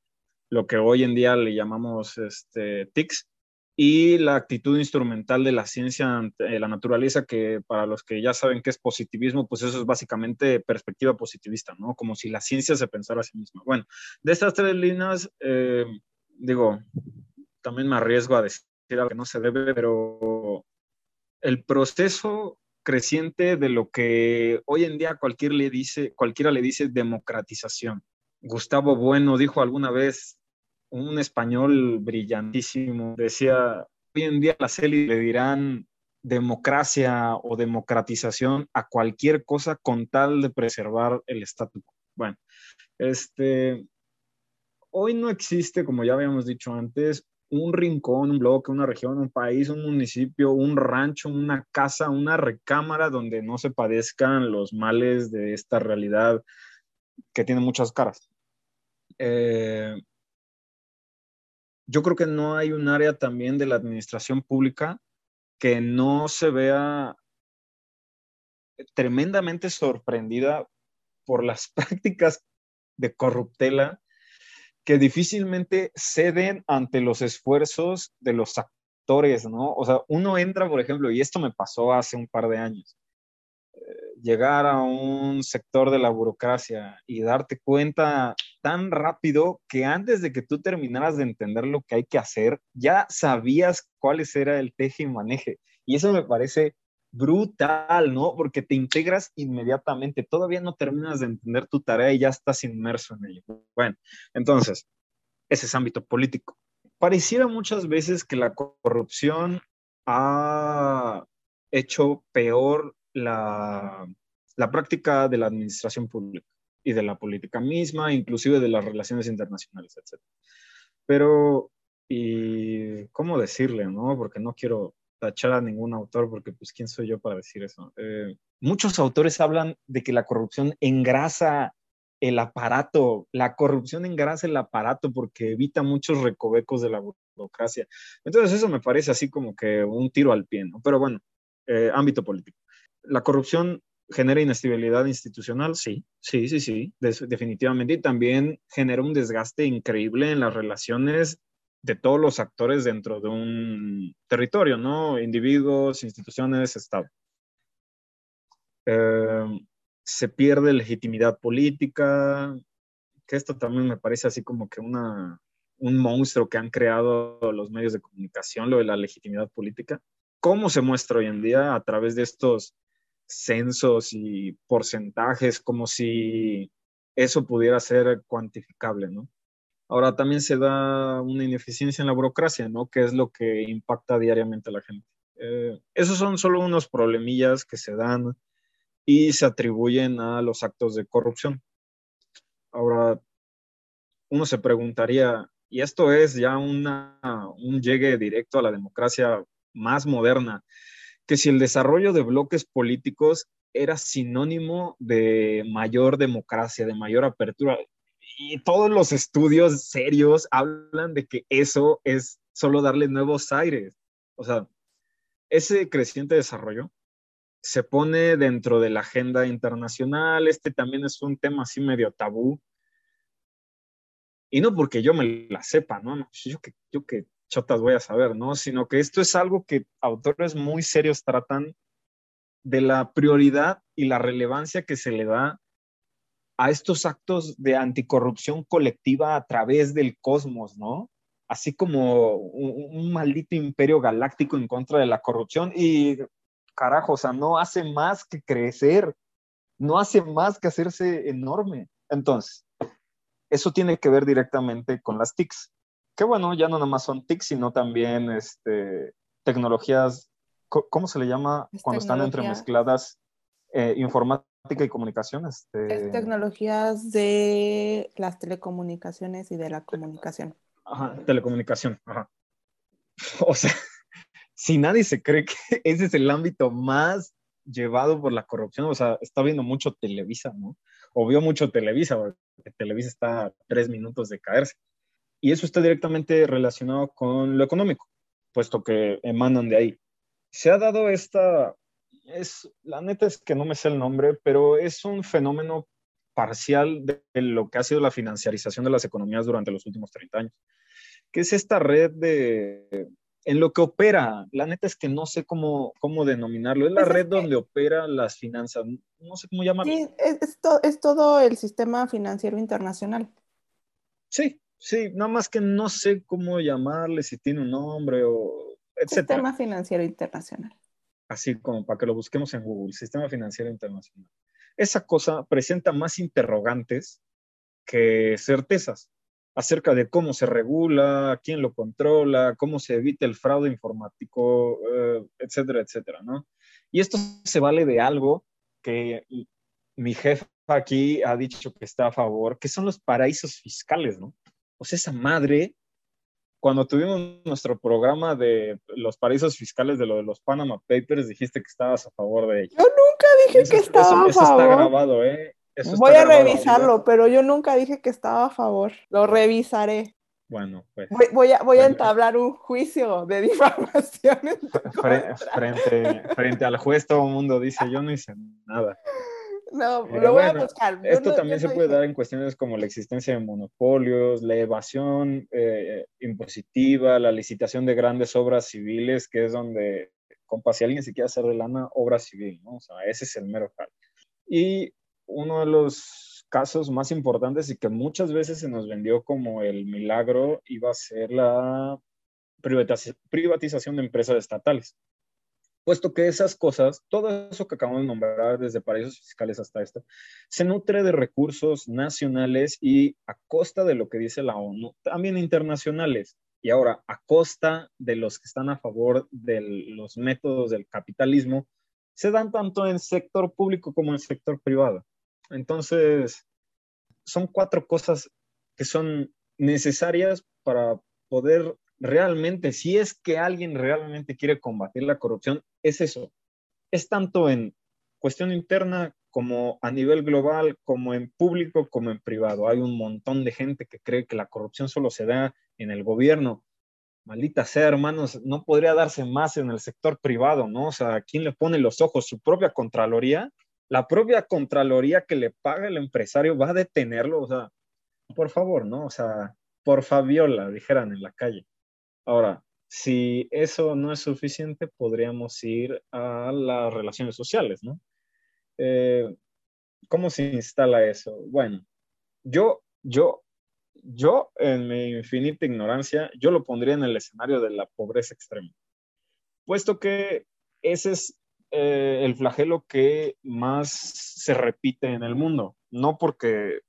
lo que hoy en día le llamamos este, TICs, y la actitud instrumental de la ciencia ante la naturaleza, que para los que ya saben qué es positivismo, pues eso es básicamente perspectiva positivista, ¿no? Como si la ciencia se pensara a sí misma. Bueno, de estas tres líneas, eh, digo, también me arriesgo a decir algo que no se debe, pero el proceso creciente de lo que hoy en día cualquier le dice, cualquiera le dice democratización. Gustavo Bueno dijo alguna vez, un español brillantísimo, decía, hoy en día las élites le dirán democracia o democratización a cualquier cosa con tal de preservar el estatus Bueno, este, hoy no existe, como ya habíamos dicho antes, un rincón, un bloque, una región, un país, un municipio, un rancho, una casa, una recámara donde no se padezcan los males de esta realidad que tiene muchas caras. Eh, yo creo que no hay un área también de la administración pública que no se vea tremendamente sorprendida por las prácticas de corruptela que difícilmente ceden ante los esfuerzos de los actores, ¿no? O sea, uno entra, por ejemplo, y esto me pasó hace un par de años, llegar a un sector de la burocracia y darte cuenta tan rápido que antes de que tú terminaras de entender lo que hay que hacer, ya sabías cuál era el teje y maneje. Y eso me parece brutal, ¿no? Porque te integras inmediatamente, todavía no terminas de entender tu tarea y ya estás inmerso en ello. Bueno, entonces, ese es ámbito político. Pareciera muchas veces que la corrupción ha hecho peor la, la práctica de la administración pública y de la política misma, inclusive de las relaciones internacionales, etc. Pero, y cómo decirle, ¿no? Porque no quiero tachar a ningún autor, porque pues quién soy yo para decir eso. Eh, muchos autores hablan de que la corrupción engrasa el aparato, la corrupción engrasa el aparato porque evita muchos recovecos de la burocracia. Entonces eso me parece así como que un tiro al pie, ¿no? Pero bueno, eh, ámbito político. La corrupción genera inestabilidad institucional, sí, sí, sí, sí, definitivamente. Y también genera un desgaste increíble en las relaciones de todos los actores dentro de un territorio, ¿no? Individuos, instituciones, Estado. Eh, se pierde legitimidad política, que esto también me parece así como que una, un monstruo que han creado los medios de comunicación, lo de la legitimidad política. ¿Cómo se muestra hoy en día a través de estos censos y porcentajes, como si eso pudiera ser cuantificable, ¿no? Ahora también se da una ineficiencia en la burocracia, ¿no? Que es lo que impacta diariamente a la gente. Eh, esos son solo unos problemillas que se dan y se atribuyen a los actos de corrupción. Ahora, uno se preguntaría, y esto es ya una, un llegue directo a la democracia más moderna, que si el desarrollo de bloques políticos era sinónimo de mayor democracia, de mayor apertura y todos los estudios serios hablan de que eso es solo darle nuevos aires. O sea, ese creciente desarrollo se pone dentro de la agenda internacional. Este también es un tema así medio tabú. Y no porque yo me la sepa, ¿no? no yo que, yo que chotas voy a saber, ¿no? Sino que esto es algo que autores muy serios tratan de la prioridad y la relevancia que se le da a estos actos de anticorrupción colectiva a través del cosmos, ¿no? Así como un, maldito imperio galáctico en contra de la corrupción y carajo, o sea, no hace más que crecer, no hace más que hacerse enorme. Entonces, eso tiene que ver directamente con las TICs, que bueno, ya no nada más son TICs, sino también este, tecnologías, ¿cómo se le llama cuando están entremezcladas? Eh, informática y comunicaciones. Este... tecnologías de las telecomunicaciones y de la comunicación. Ajá, telecomunicación, ajá. O sea, si nadie se cree que ese es el ámbito más llevado por la corrupción, o sea, está viendo mucho Televisa, ¿no? O vio mucho Televisa, porque Televisa está a tres minutos de caerse. Y eso está directamente relacionado con lo económico, puesto que emanan de ahí. Se ha dado esta es, la neta es que no me sé el nombre, pero es un fenómeno parcial de lo que ha sido la financiarización de las economías durante los últimos 30 años, que es esta red de, en lo que opera, la neta es que no sé cómo, cómo denominarlo, es la pues red donde opera las finanzas, no sé cómo llamarlo. Sí, es, es, todo el sistema financiero internacional. Sí, sí, nada más que no sé cómo llamarle, si tiene un nombre o etcétera. Sistema financiero internacional. así como para que lo busquemos en Google, Sistema Financiero Internacional. Esa cosa presenta más interrogantes que certezas acerca de cómo se regula, quién lo controla, cómo se evita el fraude informático, eh, etcétera, etcétera, ¿no? Y esto se vale de algo que mi jefa aquí ha dicho que está a favor, que son los paraísos fiscales, ¿no? Sea, esa madre, cuando tuvimos nuestro programa de los paraísos fiscales de lo de los Panama Papers, dijiste que estabas a favor de ellos. Yo nunca dije que estaba a favor. Eso está grabado, ¿eh? Voy a revisarlo, pero yo nunca dije que estaba a favor. Lo revisaré. Bueno, pues. Voy, a, voy a entablar un juicio de difamación. Frente, frente, al juez, todo el mundo dice: Yo no hice nada. No, lo voy a buscar. esto también se puede dar en cuestiones como la existencia de monopolios, la evasión eh, impositiva, la licitación de grandes obras civiles, que es donde, compa, si alguien se quiere hacer de lana, obra civil, ¿no? O sea, ese es el mero cal. Y uno de los casos más importantes y que muchas veces se nos vendió como el milagro iba a ser la privatización de empresas estatales. Puesto que esas cosas, todo eso que acabamos de nombrar, desde paraísos fiscales hasta esto, se nutre de recursos nacionales y a costa de lo que dice la ONU, también internacionales. Y ahora, a costa de los que están a favor de los métodos del capitalismo, se dan tanto en sector público como en sector privado. Entonces, son cuatro cosas que son necesarias para poder realmente, si es que alguien realmente quiere combatir la corrupción, es eso. Es tanto en cuestión interna como a nivel global, como en público, como en privado. Hay un montón de gente que cree que la corrupción solo se da en el gobierno. Maldita sea, hermanos, no podría darse más en el sector privado, ¿no? O sea, ¿quién le pone los ojos? ¿Su propia Contraloría? la propia Contraloría que le paga el empresario va a detenerlo, o sea, por favor, ¿no? O sea, por Fabiola, dijeran en la calle. Ahora, si eso no es suficiente, podríamos ir a las relaciones sociales, ¿no? Eh, ¿Cómo se instala eso? Bueno, yo, yo, yo, en mi infinita ignorancia, yo lo pondría en el escenario de la pobreza extrema, puesto que ese es eh, el flagelo que más se repite en el mundo. No porque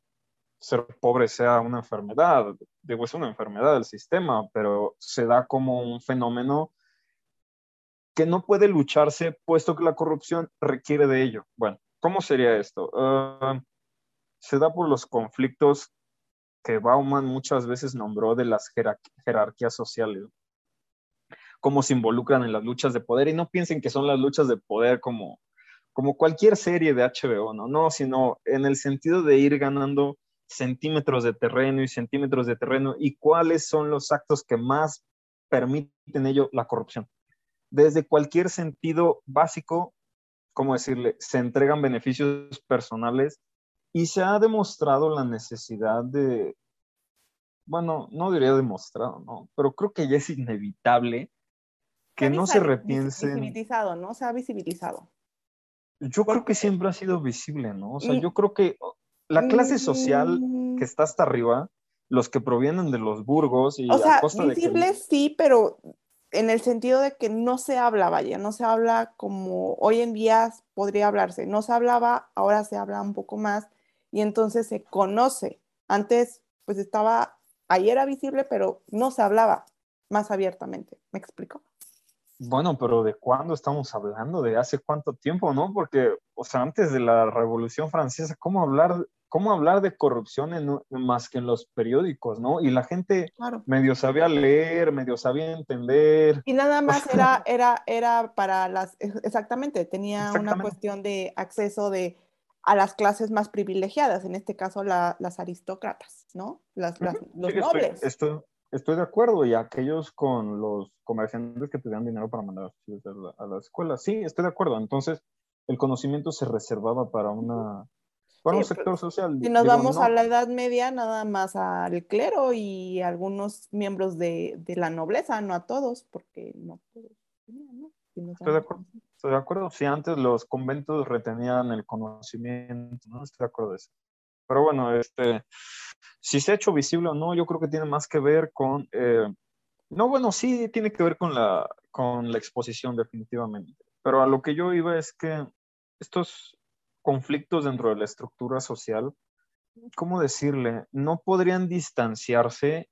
ser pobre sea una enfermedad, digo, es una enfermedad del sistema, pero se da como un fenómeno que no puede lucharse puesto que la corrupción requiere de ello. Bueno, ¿cómo sería esto? Ah, se da por los conflictos que Bauman muchas veces nombró de las jerarquías sociales cómo se involucran en las luchas de poder y no piensen que son las luchas de poder como, como cualquier serie de HBO, ¿no? No, sino en el sentido de ir ganando centímetros de terreno y centímetros de terreno y cuáles son los actos que más permiten ello la corrupción. Desde cualquier sentido básico, como decirle, se entregan beneficios personales y se ha demostrado la necesidad de, bueno, no diría demostrado, ¿no? Pero creo que ya es inevitable que no se repiensen. Visibilizado, ¿no? Se ha visibilizado. Yo creo que siempre ha sido visible, ¿no? O sea, yo creo que la clase social que está hasta arriba, los que provienen de los burgos y o sea, visible sí, pero en el sentido de que no se habla, vaya, no se habla como hoy en día podría hablarse. No se hablaba, ahora se habla un poco más y entonces se conoce. Antes, pues estaba, ahí era visible, pero no se hablaba más abiertamente. ¿Me explico? Bueno, pero ¿de cuándo estamos hablando? ¿De hace cuánto tiempo, no? Porque, o sea, antes de la Revolución Francesa, ¿cómo hablar, cómo hablar de corrupción en, más que en los periódicos, no? Y la gente medio sabía leer, medio sabía entender. Y nada más era, era, era para las, exactamente, tenía una cuestión de acceso de a las clases más privilegiadas, en este caso las aristócratas, ¿no? Las, los nobles. Esto, Estoy de acuerdo, y aquellos con los comerciantes que tenían dinero para mandar a hijos a la, escuela, sí, estoy de acuerdo. Entonces, el conocimiento se reservaba para una para un sector social. Si nos vamos a la Edad Media, nada más al clero y algunos miembros de, la nobleza, no a todos, porque no todos ¿no? estoy, de acuerdo, estoy de acuerdo. Si antes los conventos retenían el conocimiento, ¿no? Estoy de acuerdo de eso. Pero bueno, este, si se ha hecho visible o no, yo creo que tiene más que ver con, eh, no, bueno, sí tiene que ver con la, con la exposición definitivamente, Pero a lo que yo iba es que estos conflictos dentro de la estructura social, ¿cómo decirle? No podrían distanciarse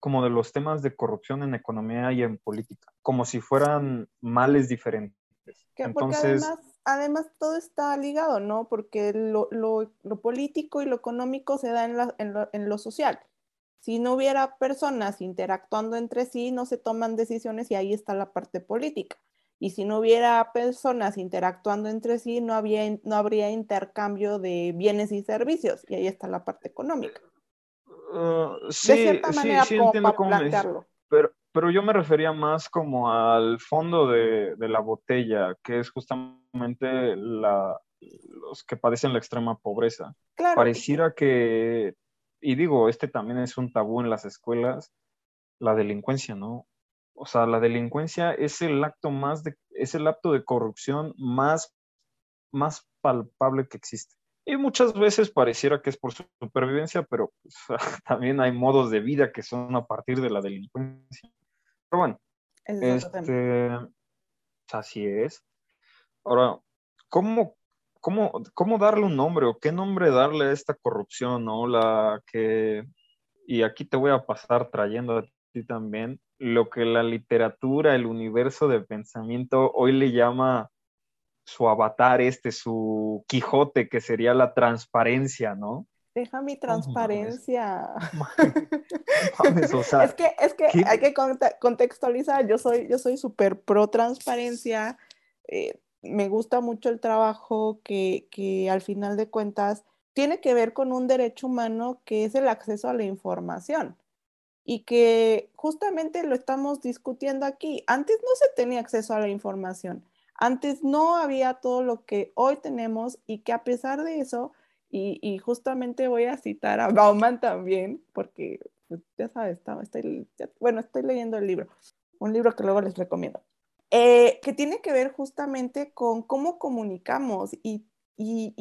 como de los temas de corrupción en economía y en política, como si fueran males diferentes. Entonces, además, todo está ligado, ¿no? Porque lo, político y lo económico se da en, en lo social. Si no hubiera personas interactuando entre sí, no se toman decisiones y ahí está la parte política. Y si no hubiera personas interactuando entre sí, no, había, no habría intercambio de bienes y servicios. Y ahí está la parte económica. Uh, sí, de cierta manera, sí, entiendo cómo plantearlo. Pero, pero yo me refería más como al fondo de, de la botella, que es justamente la, los que padecen la extrema pobreza. Claro. Pareciera que y digo, este también es un tabú en las escuelas, la delincuencia, ¿no? O sea, la delincuencia es el acto más de, es el acto de corrupción más, más palpable que existe. Y muchas veces pareciera que es por su supervivencia, pero pues, también hay modos de vida que son a partir de la delincuencia. Pero bueno, este, así es. Ahora, ¿cómo ¿cómo, ¿cómo darle un nombre o qué nombre darle a esta corrupción, ¿no? La que, y aquí te voy a pasar trayendo a ti también, lo que la literatura, el universo de pensamiento hoy le llama su avatar este, su Quijote, que sería la transparencia, ¿no? Deja mi transparencia. es que, es que hay que contextualizar. Yo soy, yo soy súper pro transparencia. Eh, me gusta mucho el trabajo que, que al final de cuentas tiene que ver con un derecho humano que es el acceso a la información y que justamente lo estamos discutiendo aquí. Antes no se tenía acceso a la información, antes no había todo lo que hoy tenemos y que a pesar de eso, y, y justamente voy a citar a Bauman también, porque pues, ya sabes, estoy, bueno, estoy leyendo el libro, un libro que luego les recomiendo. Eh, que tiene que ver justamente con cómo comunicamos y,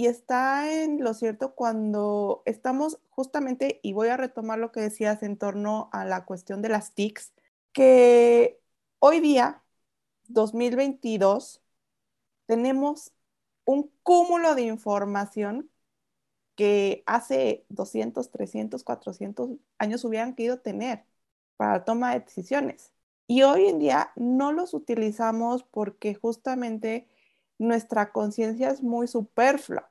está en lo cierto cuando estamos justamente, y voy a retomar lo que decías en torno a la cuestión de las TICs, que hoy día, 2022, tenemos un cúmulo de información que hace 200, 300, 400 años hubieran querido tener para la toma de decisiones. Y hoy en día no los utilizamos porque justamente nuestra conciencia es muy superflua.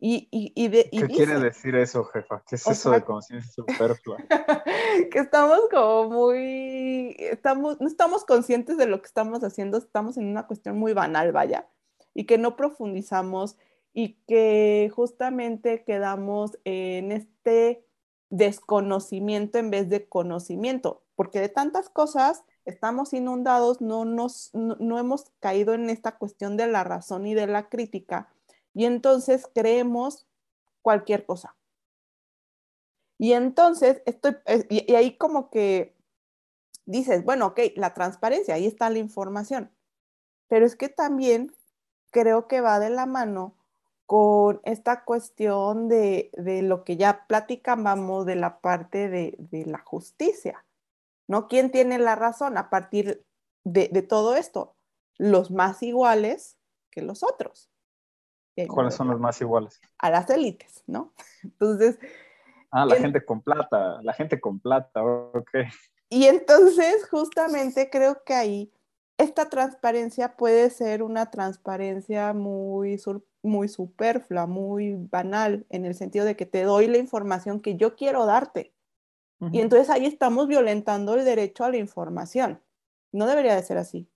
Y, y, ¿Qué quiere decir eso, jefa? ¿Qué es eso de conciencia superflua? que estamos como muy, estamos, no estamos conscientes de lo que estamos haciendo, estamos en una cuestión muy banal, vaya, y que no profundizamos y que justamente quedamos en este desconocimiento en vez de conocimiento porque de tantas cosas estamos inundados, no, nos, no, hemos caído en esta cuestión de la razón y de la crítica, y entonces creemos cualquier cosa. Y entonces, estoy, y, ahí como que dices, bueno, ok, la transparencia, ahí está la información, pero es que también creo que va de la mano con esta cuestión de, lo que ya platicábamos de la parte de, de la justicia. ¿No? ¿Quién tiene la razón a partir de, todo esto? Los más iguales que los otros. ¿Cuáles son los más iguales? A las élites, ¿no? Entonces... Ah, la gente con plata, la gente con plata, ok. Y entonces, justamente creo que ahí esta transparencia puede ser una transparencia muy, muy superflua, muy banal, en el sentido de que te doy la información que yo quiero darte. Y entonces ahí estamos violentando el derecho a la información. No debería de ser así.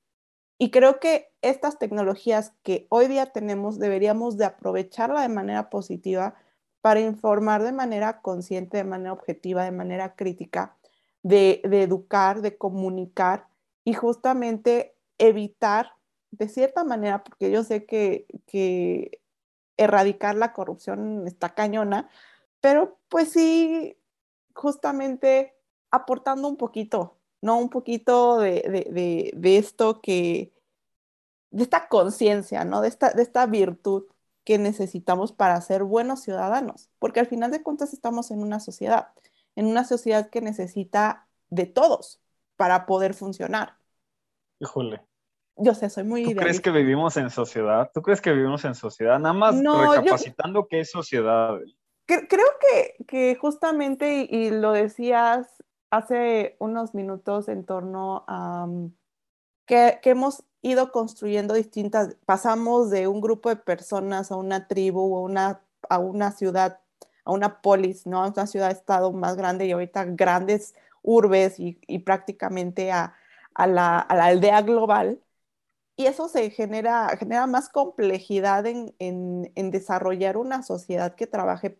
Y creo que estas tecnologías que hoy día tenemos deberíamos de aprovecharla de manera positiva para informar de manera consciente, de manera objetiva, de manera crítica, de, educar, de comunicar y justamente evitar, de cierta manera, porque yo sé que, que erradicar la corrupción está cañona, pero pues sí justamente aportando un poquito, ¿no? Un poquito de, esto que, de esta conciencia, ¿no? De esta, de esta virtud que necesitamos para ser buenos ciudadanos, porque al final de cuentas estamos en una sociedad, en una sociedad que necesita de todos para poder funcionar. Híjole, Yo sé, soy muy ¿Tú crees que vivimos en sociedad? ¿Tú crees que vivimos en sociedad? Nada más recapacitando qué es sociedad. Creo que, justamente, y, lo decías hace unos minutos en torno a mm, que, hemos ido construyendo distintas, pasamos de un grupo de personas a una tribu, a una, a una ciudad, a una polis, ¿no? A una ciudad-estado más grande y ahorita grandes urbes y, y prácticamente a, la, aldea global y eso se genera, genera más complejidad en, en, desarrollar una sociedad que trabaje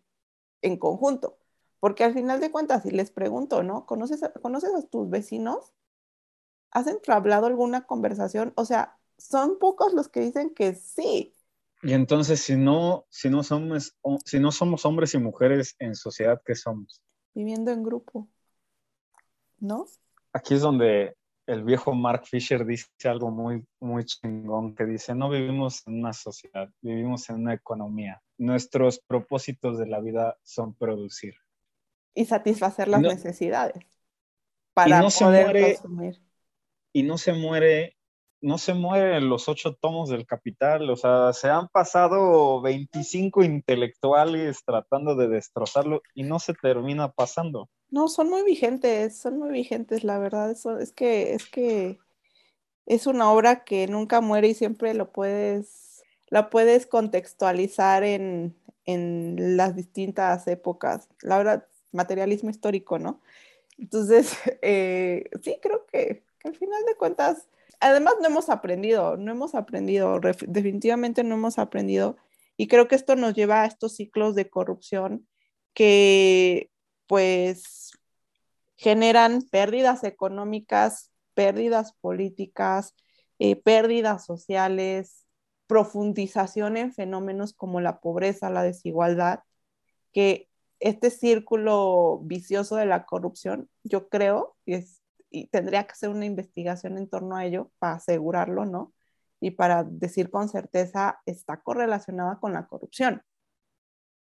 en conjunto. Porque al final de cuentas, si les pregunto, ¿no? ¿Conoces, ¿conoces a tus vecinos? ¿Has entablado alguna conversación? O sea, son pocos los que dicen que sí. Y entonces, si no, si no, somos, si no somos hombres y mujeres en sociedad, ¿qué somos? Viviendo en grupo. ¿No? Aquí es donde el viejo Mark Fisher dice algo muy, muy chingón, que dice, no vivimos en una sociedad, vivimos en una economía. Nuestros propósitos de la vida son producir. Y satisfacer las necesidades para no poder muere, consumir. Y no se muere, no se mueren los ocho tomos del Capital, o sea, se han pasado 25 intelectuales tratando de destrozarlo y no se termina pasando. No, son muy vigentes, son muy vigentes, la verdad. Es que, es que es una obra que nunca muere y siempre lo puedes, la puedes contextualizar en, las distintas épocas. La verdad, materialismo histórico, ¿no? Entonces, eh, sí, creo que, al final de cuentas, además no hemos aprendido, no hemos aprendido, definitivamente no hemos aprendido. Y creo que esto nos lleva a estos ciclos de corrupción que pues generan pérdidas económicas, pérdidas políticas, eh, pérdidas sociales, profundización en fenómenos como la pobreza, la desigualdad, que este círculo vicioso de la corrupción, yo creo, es, y tendría que hacer una investigación en torno a ello para asegurarlo, ¿no? Y para decir con certeza, está correlacionada con la corrupción.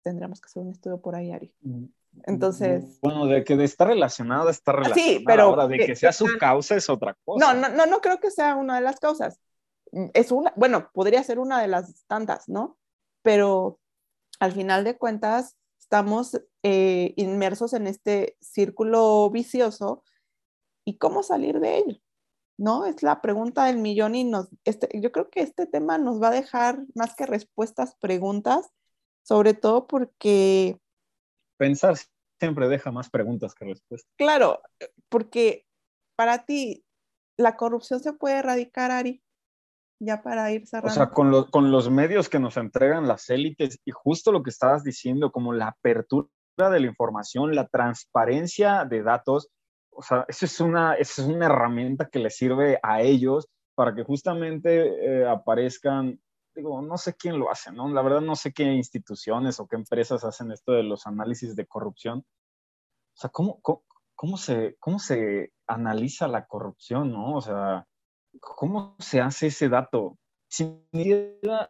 Tendríamos que hacer un estudio por ahí, Ari. Mm. Entonces. Bueno, de que de estar relacionada, está relacionada. Sí, pero. Ahora, de que, sea su causa es otra cosa. No, no, no, creo que sea una de las causas. Mm, es una, bueno, podría ser una de las tantas, ¿no? Pero al final de cuentas, estamos eh, inmersos en este círculo vicioso y cómo salir de ello, ¿no? Es la pregunta del millón y nos, este, yo creo que este tema nos va a dejar más que respuestas, preguntas, sobre todo porque pensar siempre deja más preguntas que respuestas. Claro, porque para ti, ¿la corrupción se puede erradicar, Ari? Ya para ir cerrando. O sea, con, con los medios que nos entregan las élites y justo lo que estabas diciendo, como la apertura de la información, la transparencia de datos, o sea, eso es una, eso es una herramienta que les sirve a ellos para que justamente eh, aparezcan digo, no sé quién lo hace, ¿no? La verdad no sé qué instituciones o qué empresas hacen esto de los análisis de corrupción. O sea, ¿cómo, cómo, se, cómo se analiza la corrupción, ¿no? O sea, ¿cómo se hace ese dato? Si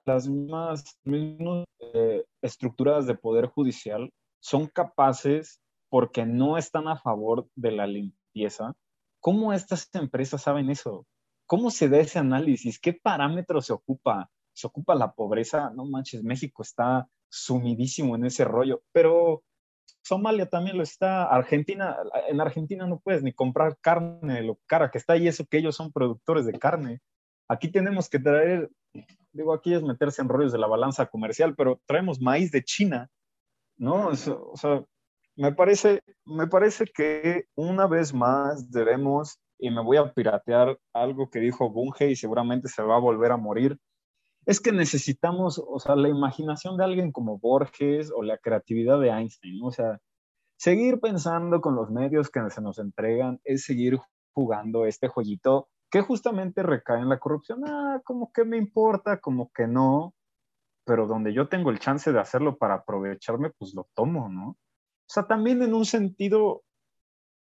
las mismas, mismas eh, estructuras de poder judicial son capaces, porque no están a favor de la limpieza, ¿cómo estas empresas saben eso? ¿Cómo se da ese análisis? ¿Qué parámetros se ocupa? se ocupa la pobreza, no manches, México está sumidísimo en ese rollo, pero Somalia también lo está, Argentina, en Argentina no puedes ni comprar carne, lo cara que está ahí, eso que ellos son productores de carne. Aquí tenemos que traer, digo, aquí es meterse en rollos de la balanza comercial, pero traemos maíz de China, ¿no? o sea, me parece, me parece que una vez más debemos, y me voy a piratear algo que dijo Bunge y seguramente se va a volver a morir, es que necesitamos, o sea, la imaginación de alguien como Borges o la creatividad de Einstein, o sea, seguir pensando con los medios que se nos entregan es seguir jugando este jueguito que justamente recae en la corrupción. Ah, como que me importa, como que no, pero donde yo tengo el chance de hacerlo para aprovecharme, pues lo tomo, ¿no? O sea, también en un sentido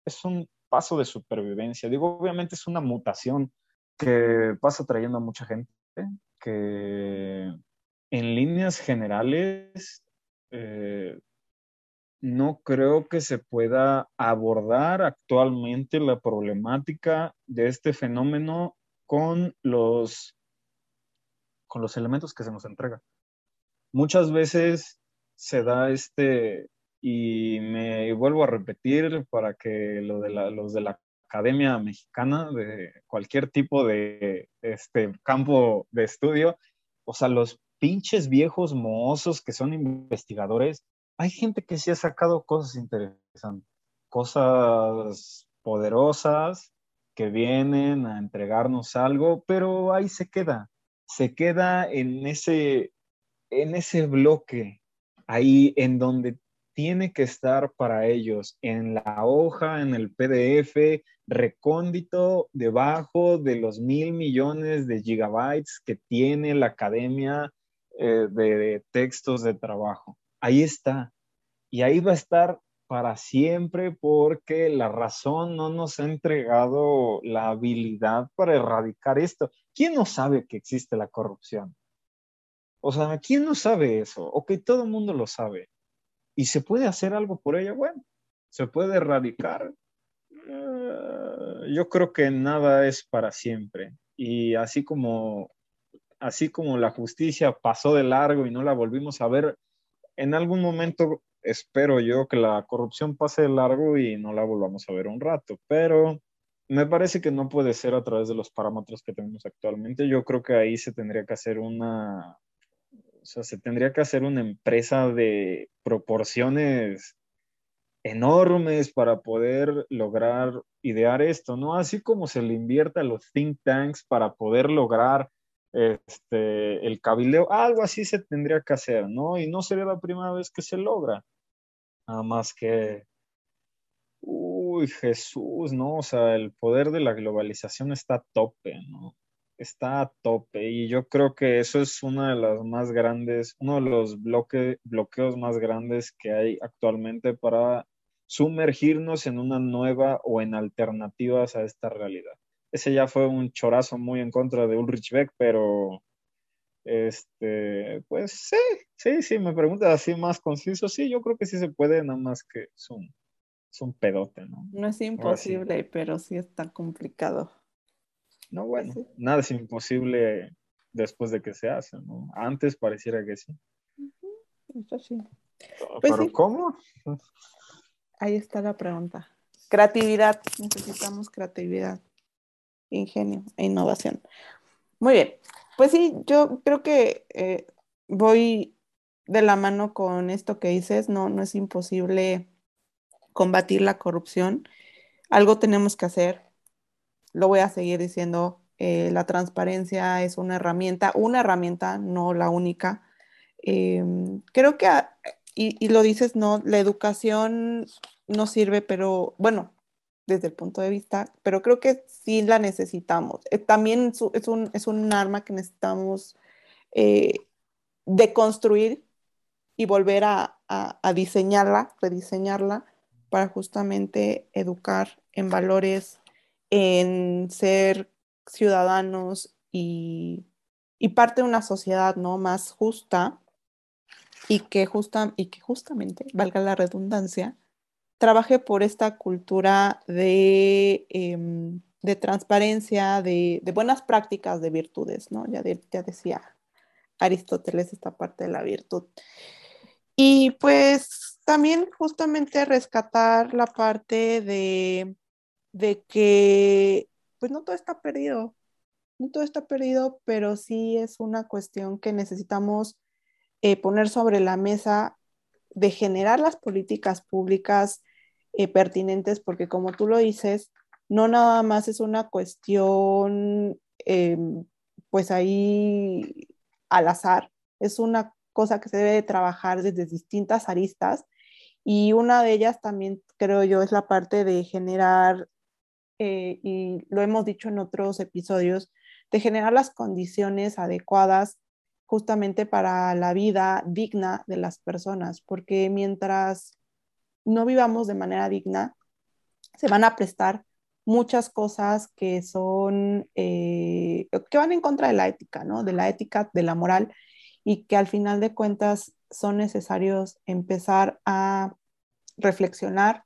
es un paso de supervivencia. Digo, obviamente es una mutación que pasa trayendo a mucha gente, que en líneas generales eh, no creo que se pueda abordar actualmente la problemática de este fenómeno con los, con los elementos que se nos entrega. Muchas veces se da este, y me vuelvo a repetir para que lo de los de la Academia Mexicana, de cualquier tipo de este, campo de estudio, o sea, los pinches viejos mozos que son investigadores, hay gente que sí ha sacado cosas interesantes, cosas poderosas que vienen a entregarnos algo, pero ahí se queda, se queda en ese, en ese bloque, ahí en donde tiene que estar para ellos, en la hoja, en el PDF, recóndito, debajo de los mil millones de gigabytes que tiene la academia eh, de textos de trabajo. Ahí está. Y ahí va a estar para siempre porque la razón no nos ha entregado la habilidad para erradicar esto. ¿Quién no sabe que existe la corrupción? O sea, ¿quién no sabe eso? O que todo el mundo lo sabe. ¿Y se puede hacer algo por ella? Bueno, se puede erradicar. Eh, yo creo que nada es para siempre. Y así como, así como la justicia pasó de largo y no la volvimos a ver, en algún momento espero yo que la corrupción pase de largo y no la volvamos a ver un rato, pero me parece que no puede ser a través de los parámetros que tenemos actualmente. Yo creo que ahí se tendría que hacer una, o sea, se tendría que hacer una empresa de proporciones enormes para poder lograr idear esto, ¿no? Así como se le invierte a los think tanks para poder lograr este, el cabildeo, algo así se tendría que hacer, ¿no? Y no sería la primera vez que se logra. Nada más que, uy, Jesús, ¿no? O sea, el poder de la globalización está a tope, ¿no? Está a tope y yo creo que eso es una de las más grandes, uno de los bloque, bloqueos más grandes que hay actualmente para sumergirnos en una nueva o en alternativas a esta realidad. Ese ya fue un chorazo muy en contra de Ulrich Beck, pero este, pues sí, sí, sí, me preguntas así más conciso, sí, yo creo que sí se puede, nada más que es un, es un pedote, ¿no? No es imposible, pero sí está complicado. No, bueno, nada es imposible después de que se hace, ¿no? Antes pareciera que sí. Eso sí. Pues pero ¿cómo? Ahí está la pregunta. Creatividad, necesitamos creatividad, ingenio e innovación. Muy bien, pues sí, yo creo que eh, voy de la mano con esto que dices, no, no es imposible combatir la corrupción, algo tenemos que hacer, lo voy a seguir diciendo, eh, la transparencia es una herramienta, una herramienta, no la única. Em, creo que, y, y, lo dices, no, la educación no sirve, pero bueno, desde el punto de vista, pero creo que sí la necesitamos. Eh, también es un, es un, arma que necesitamos eh, deconstruir y volver a, a, diseñarla, rediseñarla para justamente educar en valores, en ser ciudadanos y, y parte de una sociedad ¿no? más justa y que, justa, y que justamente, valga la redundancia, trabaje por esta cultura de, em, de transparencia, de, de, buenas prácticas, de virtudes, ¿no? Ya, ya decía Aristóteles esta parte de la virtud. Y pues también justamente rescatar la parte de, de que pues no todo está perdido, no todo está perdido, pero sí es una cuestión que necesitamos eh, poner sobre la mesa de generar las políticas públicas eh, pertinentes, porque como tú lo dices, no nada más es una cuestión, eh, pues ahí al azar, es una cosa que se debe de trabajar desde distintas aristas y una de ellas también creo yo es la parte de generar, eh, y lo hemos dicho en otros episodios, de generar las condiciones adecuadas justamente para la vida digna de las personas, porque mientras no vivamos de manera digna, se van a prestar muchas cosas que son, eh, que van en contra de la ética, ¿no? De la ética, de la moral, y que al final de cuentas son necesarios empezar a reflexionar,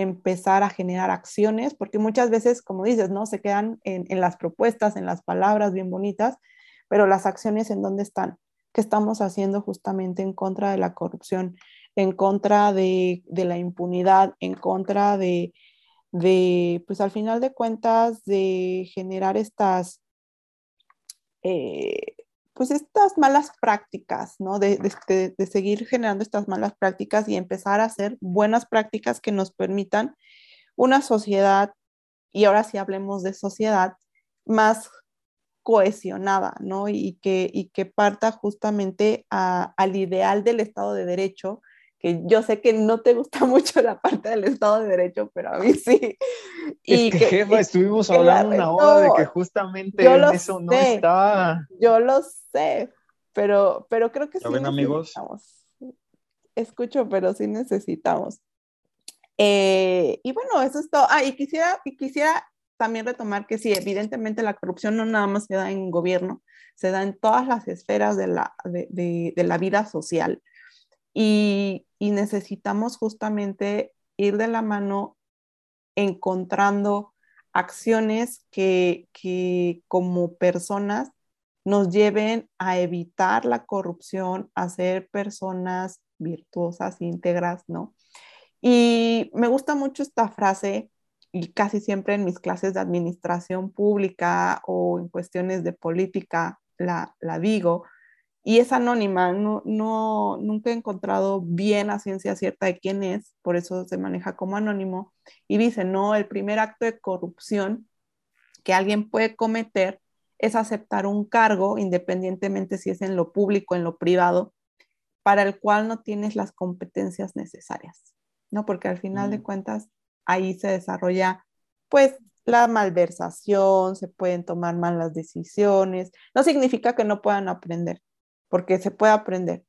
empezar a generar acciones, porque muchas veces, como dices, ¿no? Se quedan en, en las propuestas, en las palabras bien bonitas, pero las acciones en dónde están, qué estamos haciendo justamente en contra de la corrupción, en contra de, de la impunidad, en contra de, de, pues al final de cuentas, de generar estas, eh, pues estas malas prácticas, ¿no? De, de, de, seguir generando estas malas prácticas y empezar a hacer buenas prácticas que nos permitan una sociedad, y ahora sí hablemos de sociedad, más cohesionada, ¿no? Y que, y que parta justamente al ideal del Estado de Derecho, que yo sé que no te gusta mucho la parte del Estado de Derecho, pero a mí sí. Y es que, jefa, estuvimos hablando una hora de que justamente en eso no está. Yo lo sé, pero, pero creo que sí ven, amigos? Escucho, pero sí necesitamos. Eh, y bueno, eso es todo. Ah, y quisiera, y quisiera también retomar que sí, evidentemente la corrupción no nada más se da en gobierno, se da en todas las esferas de la, de, de, de la vida social. Y, necesitamos justamente ir de la mano encontrando acciones que, que como personas nos lleven a evitar la corrupción, a ser personas virtuosas, íntegras, ¿no? Y me gusta mucho esta frase y casi siempre en mis clases de administración pública o en cuestiones de política la, la digo, y es anónima, no, no, nunca he encontrado bien a ciencia cierta de quién es, por eso se maneja como anónimo, y dice, no, el primer acto de corrupción que alguien puede cometer es aceptar un cargo, independientemente si es en lo público, en lo privado, para el cual no tienes las competencias necesarias, ¿no? Porque al final de cuentas ahí se desarrolla pues la malversación, se pueden tomar malas decisiones, no significa que no puedan aprender, porque se puede aprender.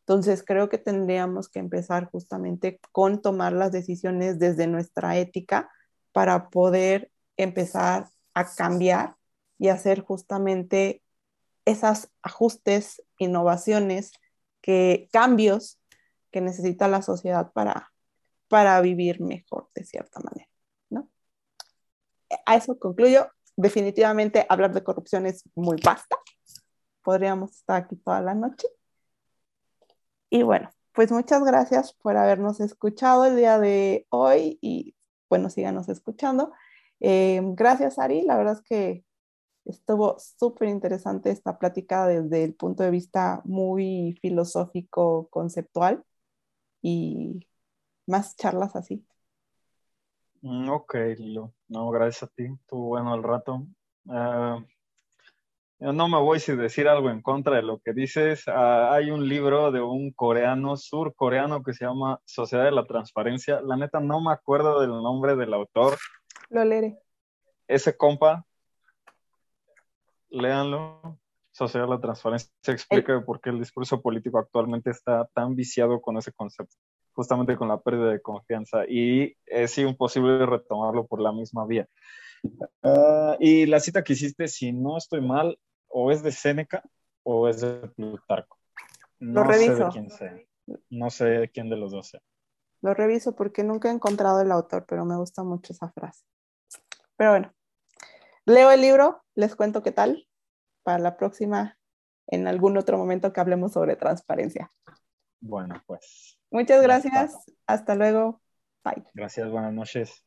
Entonces creo que tendríamos que empezar justamente con tomar las decisiones desde nuestra ética para poder empezar a cambiar y hacer justamente esos ajustes, innovaciones, que, cambios que necesita la sociedad para, para vivir mejor de cierta manera, ¿no? A eso concluyo. Definitivamente hablar de corrupción es muy vasta. Podríamos estar aquí toda la noche. Y bueno, pues muchas gracias por habernos escuchado el día de hoy y bueno, síganos escuchando. Eh, gracias, Ari. La verdad es que estuvo súper interesante esta plática desde el punto de vista muy filosófico, conceptual. Y más charlas así. Mm, ok, Lilo. No, gracias a ti. Estuvo bueno el rato. Uh, yo no me voy a decir algo en contra de lo que dices. Uh, hay un libro de un coreano, surcoreano, que se llama Sociedad de la Transparencia. La neta no me acuerdo del nombre del autor. Lo leeré. Ese compa, léanlo. Sociedad de la Transparencia explica el... por qué el discurso político actualmente está tan viciado con ese concepto justamente con la pérdida de confianza y es imposible retomarlo por la misma vía. Uh, y la cita que hiciste, si no estoy mal, o es de Séneca o es de Plutarco. No Lo reviso. sé de quién sea. No sé quién de los dos sea. Lo reviso porque nunca he encontrado el autor, pero me gusta mucho esa frase. Pero bueno, leo el libro, les cuento qué tal para la próxima, en algún otro momento que hablemos sobre transparencia. Bueno, pues. Muchas gracias. Hasta luego. Bye. Gracias, buenas noches.